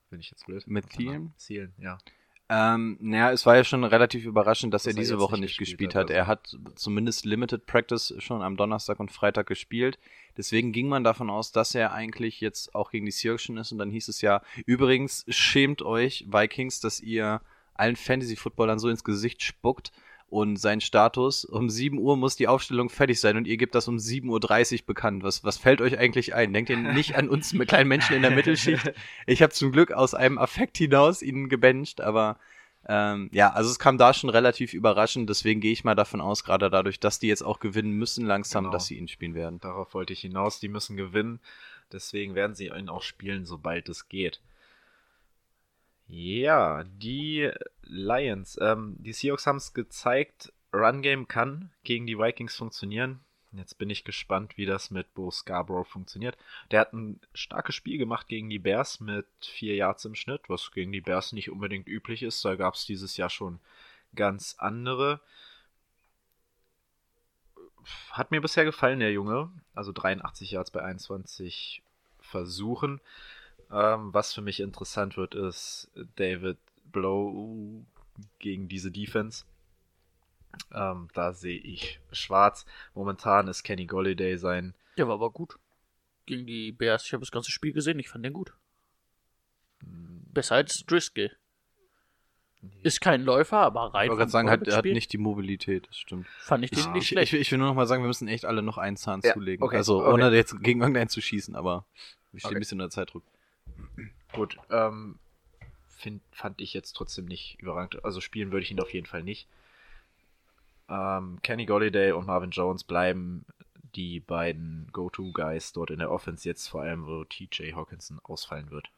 Bin ich jetzt blöd? Mit Thielen? Zielen, ja. Ähm, naja, es war ja schon relativ überraschend, dass, Dass er diese Woche nicht nicht gespielt gespielt hat. hat, Er hat zumindest Limited Practice schon am Donnerstag und Freitag gespielt. Deswegen ging man davon aus, dass er eigentlich jetzt auch gegen die Seahawks schon ist. Und dann hieß es ja, übrigens, schämt euch, Vikings, dass ihr allen Fantasy-Footballern so ins Gesicht spuckt. Und sein Status, um 7 Uhr muss die Aufstellung fertig sein und ihr gebt das um 7.30 Uhr bekannt. Was, was fällt euch eigentlich ein? Denkt ihr nicht an uns mit kleinen Menschen in der Mittelschicht? Ich habe zum Glück aus einem Affekt hinaus ihn gebencht, aber ähm, ja, also es kam da schon relativ überraschend, deswegen gehe ich mal davon aus, gerade dadurch, dass die jetzt auch gewinnen müssen langsam, Genau. dass sie ihn spielen werden. Darauf wollte ich hinaus. Die müssen gewinnen. Deswegen werden sie ihn auch spielen, sobald es geht. Ja, die Lions. Ähm, die Seahawks haben es gezeigt, Run Game kann gegen die Vikings funktionieren. Jetzt bin ich gespannt, wie das mit Bo Scarborough funktioniert. Der hat ein starkes Spiel gemacht gegen die Bears mit vier Yards im Schnitt, was gegen die Bears nicht unbedingt üblich ist. Da gab es dieses Jahr schon ganz andere. Hat mir bisher gefallen, der Junge. Also 83 Yards bei 21 Versuchen. Ähm, was für mich interessant wird, ist David Blow gegen diese Defense. Ähm, da sehe ich schwarz. Momentan ist Kenny Golliday sein. Der war aber gut. Gegen die Bears. Ich habe das ganze Spiel gesehen. Ich fand den gut. Besser als Driscoll. Ist kein Läufer, aber rein Ich wollte gerade sagen, hat, er hat nicht die Mobilität, das stimmt. Fand ich den Ah. nicht Ich, schlecht. ich, ich will nur noch mal sagen, wir müssen echt alle noch einen Zahn Ja, zulegen. okay, also okay. ohne jetzt gegen irgendeinen zu schießen, aber ich stehe Okay. ein bisschen unter Zeitdruck. Gut, ähm, find, fand ich jetzt trotzdem nicht überragend. Also spielen würde ich ihn auf jeden Fall nicht. Ähm, Kenny Golliday und Marvin Jones bleiben die beiden Go-To-Guys dort in der Offense jetzt, vor allem wo TJ Hawkinson ausfallen wird.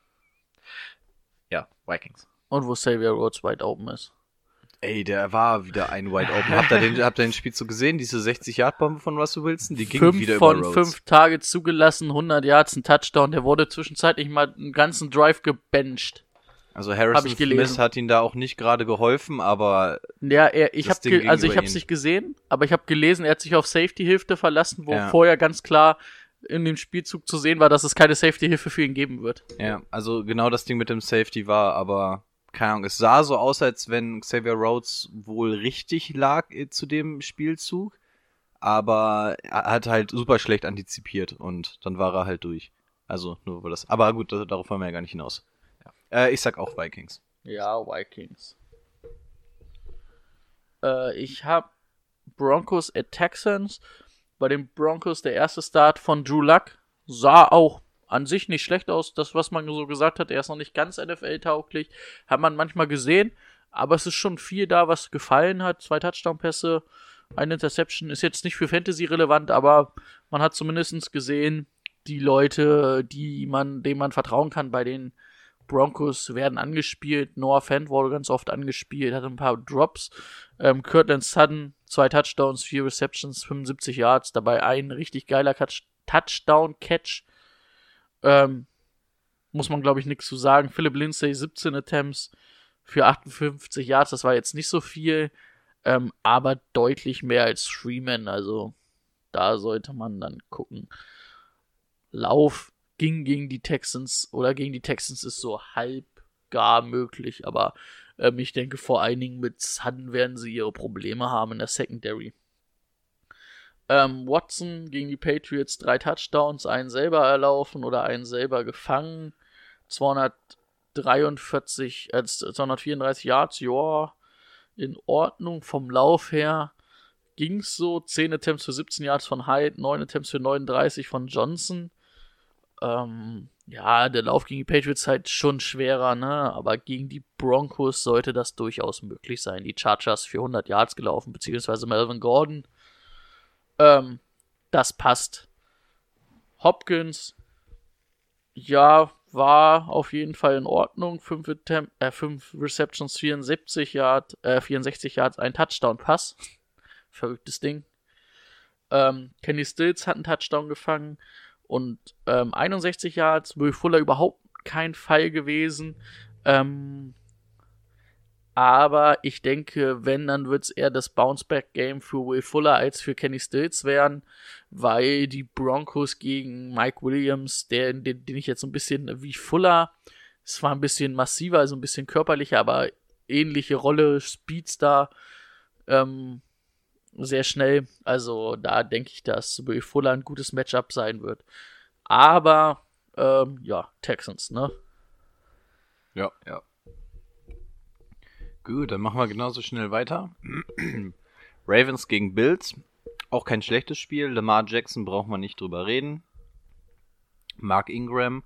Ja, Vikings. Und wo Xavier Rhodes weit open ist. Ey, der war wieder ein Wide Open. Habt ihr den, habt ihr den Spiel so gesehen? Diese 60-Yard-Bombe von Russell Wilson? Die ging fünf wieder von über Rhodes. fünf Tage zugelassen, 100 Yards, ein Touchdown. Der wurde zwischenzeitlich mal einen ganzen Drive gebencht. Also Harrison. Smith hat ihn da auch nicht gerade geholfen, aber Ja, er, ich habe also ich habe es nicht gesehen, aber ich habe gelesen, er hat sich auf Safety Hilfe verlassen, wo Ja. vorher ganz klar in dem Spielzug zu sehen war, dass es keine Safety-Hilfe für ihn geben wird. Ja, also genau das Ding mit dem Safety war, aber keine Ahnung, es sah so aus, als wenn Xavier Rhodes wohl richtig lag äh, zu dem Spielzug, aber er hat halt super schlecht antizipiert und dann war er halt durch. Also nur über das. Aber gut, da- darauf wollen wir ja gar nicht hinaus. Äh, ich sag auch Vikings. Ja, Vikings. Äh, ich habe Broncos at Texans. Bei den Broncos der erste Start von Drew Luck sah auch an sich nicht schlecht aus. Das, was man so gesagt hat, er ist noch nicht ganz NFL-tauglich, hat man manchmal gesehen. Aber es ist schon viel da, was gefallen hat. Zwei Touchdown-Pässe, eine Interception. Ist jetzt nicht für Fantasy relevant, aber man hat zumindest gesehen, die Leute, die man, denen man vertrauen kann bei den Broncos werden angespielt. Noah Fant wurde ganz oft angespielt, hatte ein paar Drops. Ähm, Kirtland Sutton, zwei Touchdowns, vier Receptions, 75 Yards, dabei ein richtig geiler Catch, Touchdown-Catch. Ähm, muss man, glaube ich, nichts zu sagen. Philip Lindsay, 17 Attempts für 58 Yards, das war jetzt nicht so viel, ähm, aber deutlich mehr als Freeman, also da sollte man dann gucken. Lauf ging gegen die Texans oder gegen die Texans ist so halb gar möglich, aber ähm, ich denke vor allen Dingen mit Sutton werden sie ihre Probleme haben in der Secondary. Ähm, Watson gegen die Patriots drei Touchdowns, einen selber erlaufen oder einen selber gefangen. 243, äh, 234 Yards, ja, in Ordnung vom Lauf her. Ging's so, 10 Attempts für 17 Yards von Hyde, 9 Attempts für 39 von Johnson. Ähm, ja, der Lauf gegen die Patriots halt schon schwerer, ne? Aber gegen die Broncos sollte das durchaus möglich sein. Die Chargers für 100 Yards gelaufen, beziehungsweise Melvin Gordon. Ähm, das passt. Hopkins, ja, war auf jeden Fall in Ordnung. 5 äh, fünf Receptions, 74 Yards, äh, 64 Yards, ein Touchdown-Pass. Verrücktes Ding. Ähm, Kenny Stills hat einen Touchdown gefangen und ähm, 61 Yards. Will Fuller überhaupt kein Fall gewesen. Ähm, aber ich denke, wenn, dann wird es eher das Bounceback-Game für Will Fuller als für Kenny Stills werden, weil die Broncos gegen Mike Williams, der, den, den ich jetzt so ein bisschen wie Fuller, es war ein bisschen massiver, also ein bisschen körperlicher, aber ähnliche Rolle, Speedstar, ähm, sehr schnell. Also da denke ich, dass Will Fuller ein gutes Matchup sein wird. Aber ähm, ja, Texans, ne? Ja, ja. Gut, dann machen wir genauso schnell weiter. Ravens gegen Bills. Auch kein schlechtes Spiel. Lamar Jackson braucht man nicht drüber reden. Mark Ingram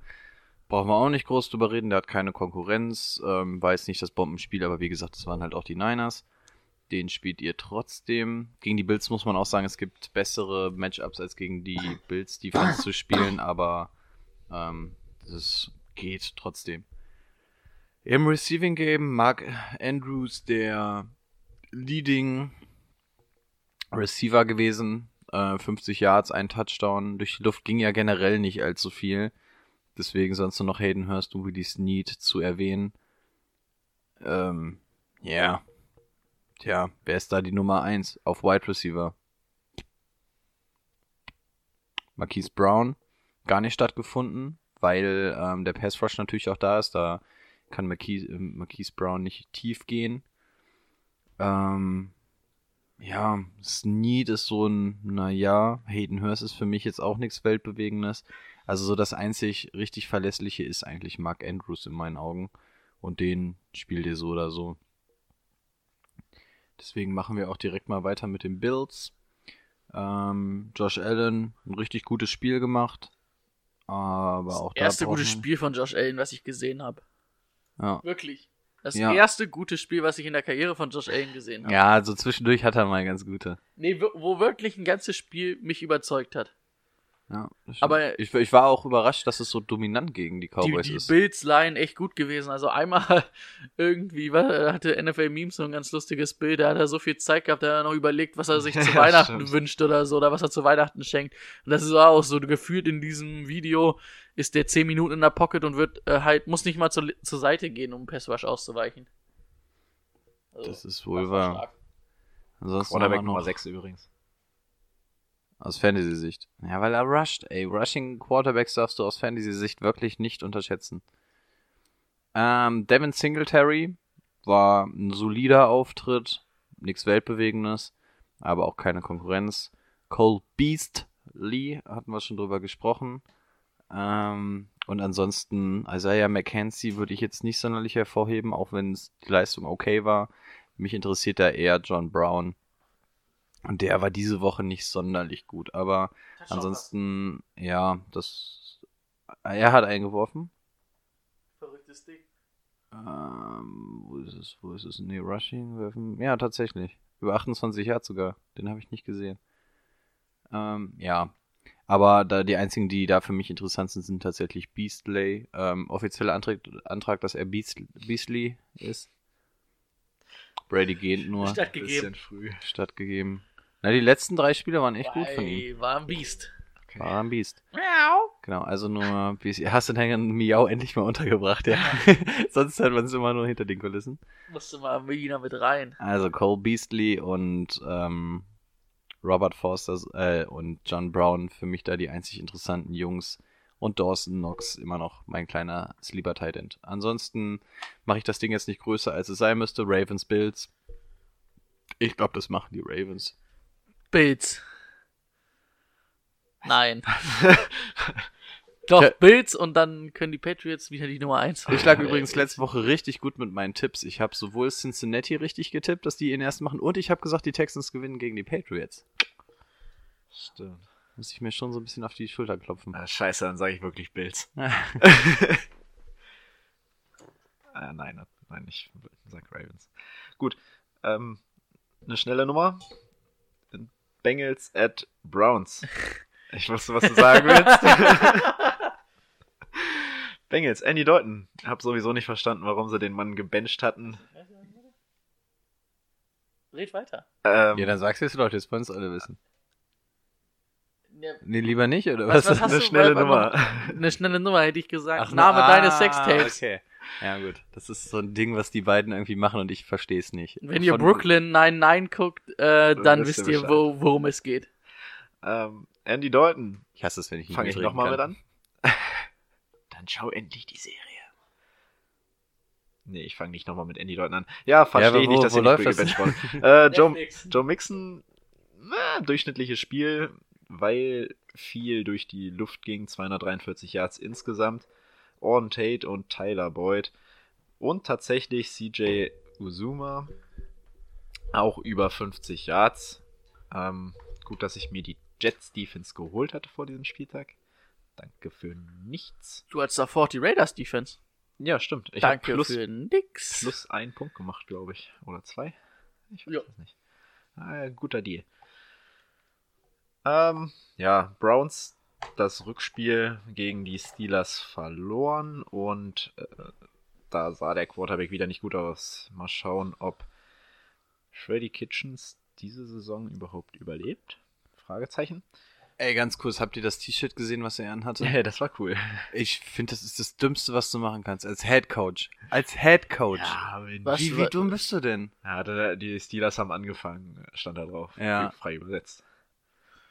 brauchen wir auch nicht groß drüber reden. Der hat keine Konkurrenz. Ähm, jetzt nicht das Bombenspiel, aber wie gesagt, das waren halt auch die Niners. Den spielt ihr trotzdem. Gegen die Bills muss man auch sagen, es gibt bessere Matchups als gegen die Bills Defense zu spielen, aber ähm, das geht trotzdem. Im Receiving Game Mark Andrews der Leading Receiver gewesen. Äh, 50 Yards, ein Touchdown. Durch die Luft ging ja generell nicht allzu viel. Deswegen sonst nur noch Hayden Hurst und Willie Snead zu erwähnen. Ähm, ja. Yeah. Tja, wer ist da die Nummer 1 auf Wide Receiver? Marquise Brown. Gar nicht stattgefunden, weil ähm, der Pass Rush natürlich auch da ist. Da kann Marquise, äh, Marquise Brown nicht tief gehen. Ähm, ja, Snead ist so ein, naja, Hayden Hurst ist für mich jetzt auch nichts Weltbewegendes. Also so das einzig richtig Verlässliche ist eigentlich Mark Andrews in meinen Augen. Und den spielt ihr so oder so. Deswegen machen wir auch direkt mal weiter mit den Bills. Ähm, Josh Allen, ein richtig gutes Spiel gemacht. Aber auch das erste gute Spiel von Josh Allen, was ich gesehen habe. Ja. Wirklich. Das Ja. erste gute Spiel, was ich in der Karriere von Josh Allen gesehen habe. ja, so zwischendurch hat er mal ganz gute. Nee, wo- wo wirklich ein ganzes Spiel mich überzeugt hat. Ja. Aber- ich, ich war auch überrascht, dass es so dominant gegen die Die, Cowboys die ist. Bills-Line echt gut gewesen. Also einmal irgendwie war, hatte NFL Memes so ein ganz lustiges Bild. Da hat er so viel Zeit gehabt, da hat er noch überlegt, was er sich zu Ja, Weihnachten stimmt. wünscht oder so, oder was er zu Weihnachten schenkt. Und das ist auch so gefühlt in diesem Video ist der 10 Minuten in der Pocket und wird äh, halt, muss nicht mal zur, zur Seite gehen, um Passwash auszuweichen. Also, Das ist wohl wahr. Ansonsten Quarterback Nummer noch- 6 übrigens. Aus Fantasy-Sicht. Ja, weil er rusht, ey. Rushing Quarterbacks darfst du aus Fantasy-Sicht wirklich nicht unterschätzen. Ähm, Devin Singletary war ein solider Auftritt. Nichts Weltbewegendes, aber auch keine Konkurrenz. Cole Beastly hatten wir schon drüber gesprochen. Ähm, und ansonsten Isaiah McKenzie würde ich jetzt nicht sonderlich hervorheben, auch wenn die Leistung okay war. Mich interessiert da eher John Brown. Und der war diese Woche nicht sonderlich gut. Aber ansonsten, ja, das. Er hat eingeworfen. Verrücktes Ding. Ähm, wo ist es? Wo ist es? Nee, Rushing werfen. Ja, tatsächlich. Über 28 Yards sogar. Den habe ich nicht gesehen. Ähm, ja. Aber da die einzigen, die da für mich interessant sind, sind tatsächlich Beastley. Ähm, offizieller Antrag, Antrag, dass er Beast, Beastly ist. Brady geht nur. Stattgegeben. Bisschen früh. Stattgegeben. Na, die letzten drei Spiele waren echt gut von ihm. War ein Biest. War ein Beast. Miau. Genau, also nur. Hast du den Miau endlich mal untergebracht, ja. Sonst hört man es immer nur hinter den Kulissen. Musste mal wieder mit rein. Also Cole Beastly und ähm, Robert Forster äh, und John Brown für mich da die einzig interessanten Jungs. Und Dawson Knox immer noch mein kleiner Sleeper Tight End. Ansonsten mache ich das Ding jetzt nicht größer, als es sein müsste. Ravens, Bills. Ich glaube, das machen die Ravens. Bills. Nein. Doch, Ja. Bills und dann können die Patriots wieder die Nummer 1 Ich lag übrigens letzte Woche richtig gut mit meinen Tipps. Ich habe sowohl Cincinnati richtig getippt, dass die ihn erst machen, und ich habe gesagt, die Texans gewinnen gegen die Patriots. Stimmt. Muss ich mir schon so ein bisschen auf die Schulter klopfen. Ah, scheiße, dann sage ich wirklich Bills. äh, nein, nein, ich sag Ravens. Gut. Ähm, eine schnelle Nummer. Bengals at Browns. Ich wusste, was du sagen willst. Bengals, Andy Dalton. Hab sowieso nicht verstanden, warum sie den Mann gebencht hatten. Red weiter. Ja, Ähm, dann sagst du es Leute, das wollen es alle wissen. Ja, Nee, lieber nicht, oder Was- was? was hast eine du schnelle Nummer. Eine schnelle Nummer hätte ich gesagt. Ach, Name ah, deines Sextapes. Okay. Ja, gut. Das ist so ein Ding, was die beiden irgendwie machen und ich verstehe es nicht. Wenn ihr Von- Brooklyn 99 guckt, äh, dann wisst ihr ihr, wo, worum es geht. Ähm, Andy Dalton. Ich hasse es, wenn ich nicht Fange ich nochmal mit an? Dann schau endlich die Serie. Nee, ich fange nicht nochmal mit Andy Dalton an. Ja, verstehe aber ich nicht, dass er nicht gebencht wurde. äh, Joe. Joe Mixon, na, durchschnittliches Spiel, weil viel durch die Luft ging, 243 Yards insgesamt. Orton Tate und Tyler Boyd und tatsächlich CJ Uzuma auch über 50 Yards. Ähm, gut, dass ich mir die Jets Defense geholt hatte vor diesem Spieltag. Danke für nichts. Du hattest davor die Raiders Defense. Ja, stimmt. Ich habe Danke plus, für nix. plus einen Punkt gemacht, glaube ich. Oder zwei? Ich weiß es nicht. Ah, guter Deal. Ähm, ja, Browns das Rückspiel gegen die Steelers verloren und äh, da sah der Quarterback wieder nicht gut aus. Mal schauen, ob Freddy Kitchens diese Saison überhaupt überlebt? Fragezeichen. Ey, ganz kurz, habt ihr das T-Shirt gesehen, was er anhatte? Ja, das war cool. Ich finde, das ist das Dümmste, was du machen kannst. Als Head Coach. Als Head Coach. Ja, Was- Wie, wie dumm bist du denn? Ja, die Steelers haben angefangen, stand da drauf. Ja. Frei übersetzt.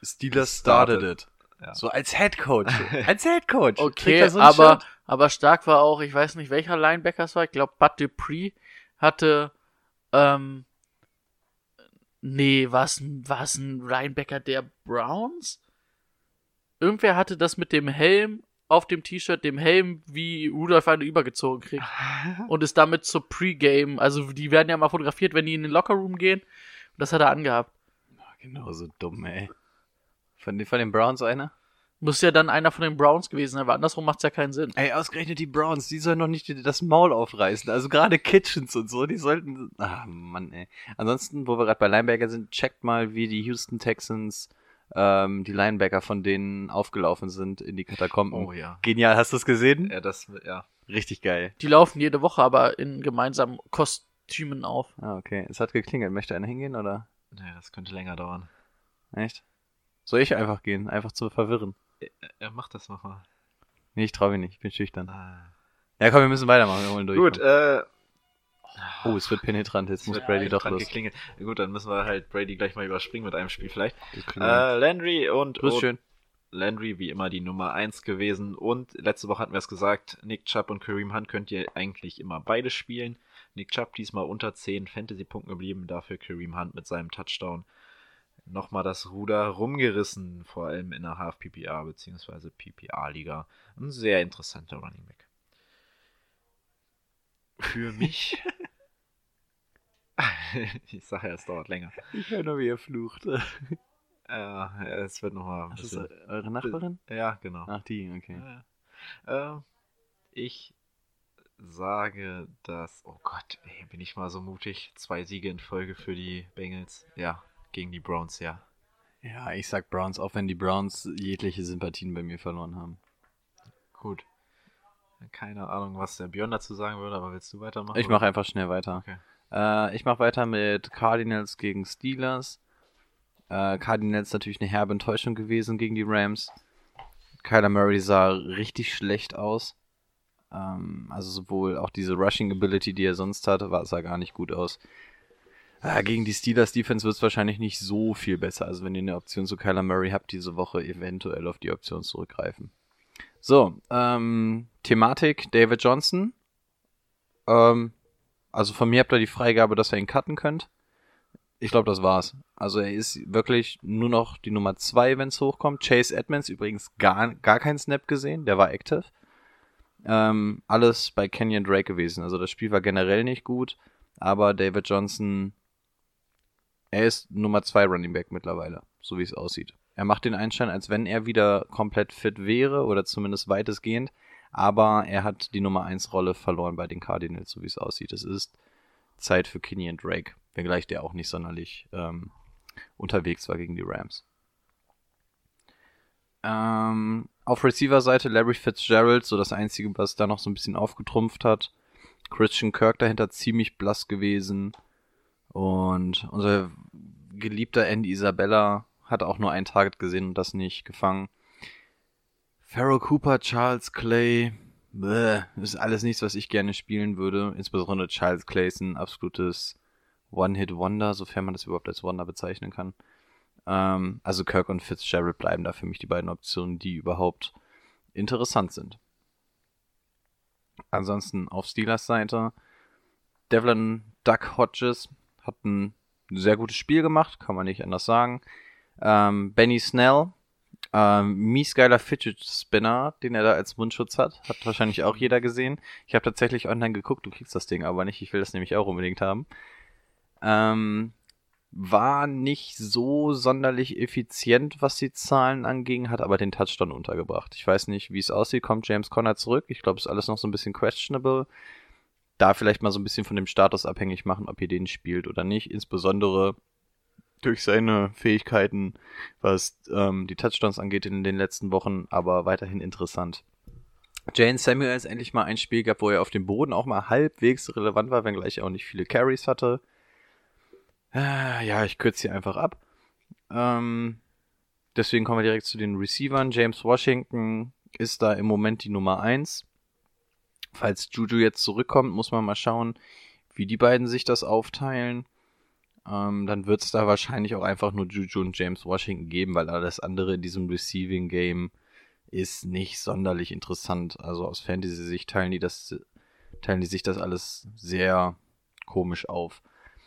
Steelers Started. started it. Ja. So als Head Coach. als Head Coach. Okay, so ein aber, Shirt? aber stark war auch, ich weiß nicht, welcher Linebacker es war. Ich glaube, Bud Dupree hatte, ähm, nee, war es ein Linebacker der Browns? Irgendwer hatte das mit dem Helm auf dem T-Shirt, dem Helm wie Rudolph eine übergezogen kriegt. und ist damit zur Pre-Game, also die werden ja mal fotografiert, wenn die in den Lockerroom gehen. Und das hat er angehabt. Genau so dumm, ey. Von, den- von den Browns einer? Muss ja dann einer von den Browns gewesen sein, weil andersrum macht's ja keinen Sinn. Ey, ausgerechnet die Browns, die sollen doch nicht das Maul aufreißen. Also gerade Kitchens und so, die sollten. Ah, Mann, ey. Ansonsten, wo wir gerade bei Linebacker sind, checkt mal, wie die Houston Texans ähm, die Linebacker von denen aufgelaufen sind in die Katakomben. Oh ja. Genial, hast du es gesehen? Ja, das, ja. Richtig geil. Die laufen jede Woche aber in gemeinsamen Kostümen auf. Ah, okay. Es hat geklingelt. Möchte einer hingehen oder? Nee, das könnte länger dauern. Echt? Soll ich einfach gehen? Einfach zu verwirren. Er macht das nochmal. Nee, ich traue mich nicht. Ich bin schüchtern. Ah. Ja, komm, wir müssen weitermachen. Wir wollen durch. Gut, äh, Oh, es wird penetrant, jetzt muss Brady doch los. geklingelt. Gut, dann müssen wir halt Brady gleich mal überspringen mit einem Spiel vielleicht. Äh, Landry und und schön. Landry wie immer die Nummer 1 gewesen. Und letzte Woche hatten wir es gesagt, Nick Chubb und Kareem Hunt könnt ihr eigentlich immer beide spielen. Nick Chubb diesmal unter 10 Fantasy-Punkten geblieben, dafür Kareem Hunt mit seinem Touchdown nochmal das Ruder rumgerissen, vor allem in der Half-PPA bzw. PPA-Liga. Ein sehr interessanter Running Back. Für mich. ich sage ja, es dauert länger. Ich höre nur, wie er flucht. Ja, es wird nochmal ein Das ist bisschen. eure Nachbarin? Ja, genau. Ach, die, okay. Ja. Äh, ich sage, dass. Oh Gott, ey, bin ich mal so mutig. Zwei Siege in Folge für die Bengals. Ja, gegen die Browns, ja. Ja, ich sag Browns, auch wenn die Browns jegliche Sympathien bei mir verloren haben. Gut. Keine Ahnung, was der Björn dazu sagen würde, aber willst du weitermachen? Ich mache einfach schnell weiter. Okay. Äh, ich mache weiter mit Cardinals gegen Steelers. Äh, Cardinals natürlich eine herbe Enttäuschung gewesen gegen die Rams. Kyler Murray sah richtig schlecht aus. Ähm, also sowohl auch diese Rushing Ability, die er sonst hatte, war, sah gar nicht gut aus. Äh, gegen die Steelers Defense wird es wahrscheinlich nicht so viel besser. Also wenn ihr eine Option zu Kyler Murray habt, diese Woche eventuell auf die Option zurückgreifen. So, ähm, Thematik David Johnson. Ähm, also von mir habt ihr die Freigabe, dass ihr ihn cutten könnt. Ich glaube, das war's. Also er ist wirklich nur noch die Nummer 2, wenn es hochkommt. Chase Edmonds übrigens gar, gar keinen Snap gesehen, der war active. Ähm, alles bei Kenyon Drake gewesen. Also das Spiel war generell nicht gut, aber David Johnson, er ist Nummer 2 Running Back mittlerweile, so wie es aussieht. Er macht den Einschein, als wenn er wieder komplett fit wäre oder zumindest weitestgehend, aber er hat die Nummer 1 Rolle verloren bei den Cardinals, so wie es aussieht. Es ist Zeit für Kenyon Drake, wenngleich der auch nicht sonderlich ähm, unterwegs war gegen die Rams. Ähm, auf Receiver-Seite Larry Fitzgerald, so das Einzige, was da noch so ein bisschen aufgetrumpft hat. Christian Kirk dahinter ziemlich blass gewesen. Und unser geliebter Andy Isabella hat auch nur ein Target gesehen und das nicht gefangen. Farrell Cooper, Charles Clay, bäh, ist alles nichts, was ich gerne spielen würde. Insbesondere Charles Clay ist ein absolutes One-Hit-Wonder, sofern man das überhaupt als Wonder bezeichnen kann. Ähm, also Kirk und Fitzgerald bleiben da für mich die beiden Optionen, die überhaupt interessant sind. Ansonsten auf Steelers Seite, Devlin Duck Hodges hat ein sehr gutes Spiel gemacht, kann man nicht anders sagen. Ähm, Benny Snell, ähm, mies geiler Fidget Spinner, den er da als Mundschutz hat, hat wahrscheinlich auch jeder gesehen. Ich habe tatsächlich online geguckt, du kriegst das Ding aber nicht, ich will das nämlich auch unbedingt haben. Ähm, war nicht so sonderlich effizient, was die Zahlen anging, hat aber den Touchdown untergebracht. Ich weiß nicht, wie es aussieht. Kommt James Conner zurück? Ich glaube, es ist alles noch so ein bisschen questionable. Da vielleicht mal so ein bisschen von dem Status abhängig machen, ob ihr den spielt oder nicht. Insbesondere durch seine Fähigkeiten, was ähm, die Touchdowns angeht in den letzten Wochen, aber weiterhin interessant. Jane Samuels endlich mal ein Spiel gab, wo er auf dem Boden auch mal halbwegs relevant war, wenngleich er auch nicht viele Carries hatte. Ja, ich kürze hier einfach ab. Ähm, deswegen kommen wir direkt zu den Receivern. James Washington ist da im Moment die Nummer 1. Falls Juju jetzt zurückkommt, muss man mal schauen, wie die beiden sich das aufteilen. Ähm, dann wird es da wahrscheinlich auch einfach nur Juju und James Washington geben, weil alles andere in diesem Receiving Game ist nicht sonderlich interessant. Also aus Fantasy-Sicht teilen die das, teilen die sich das alles sehr komisch auf.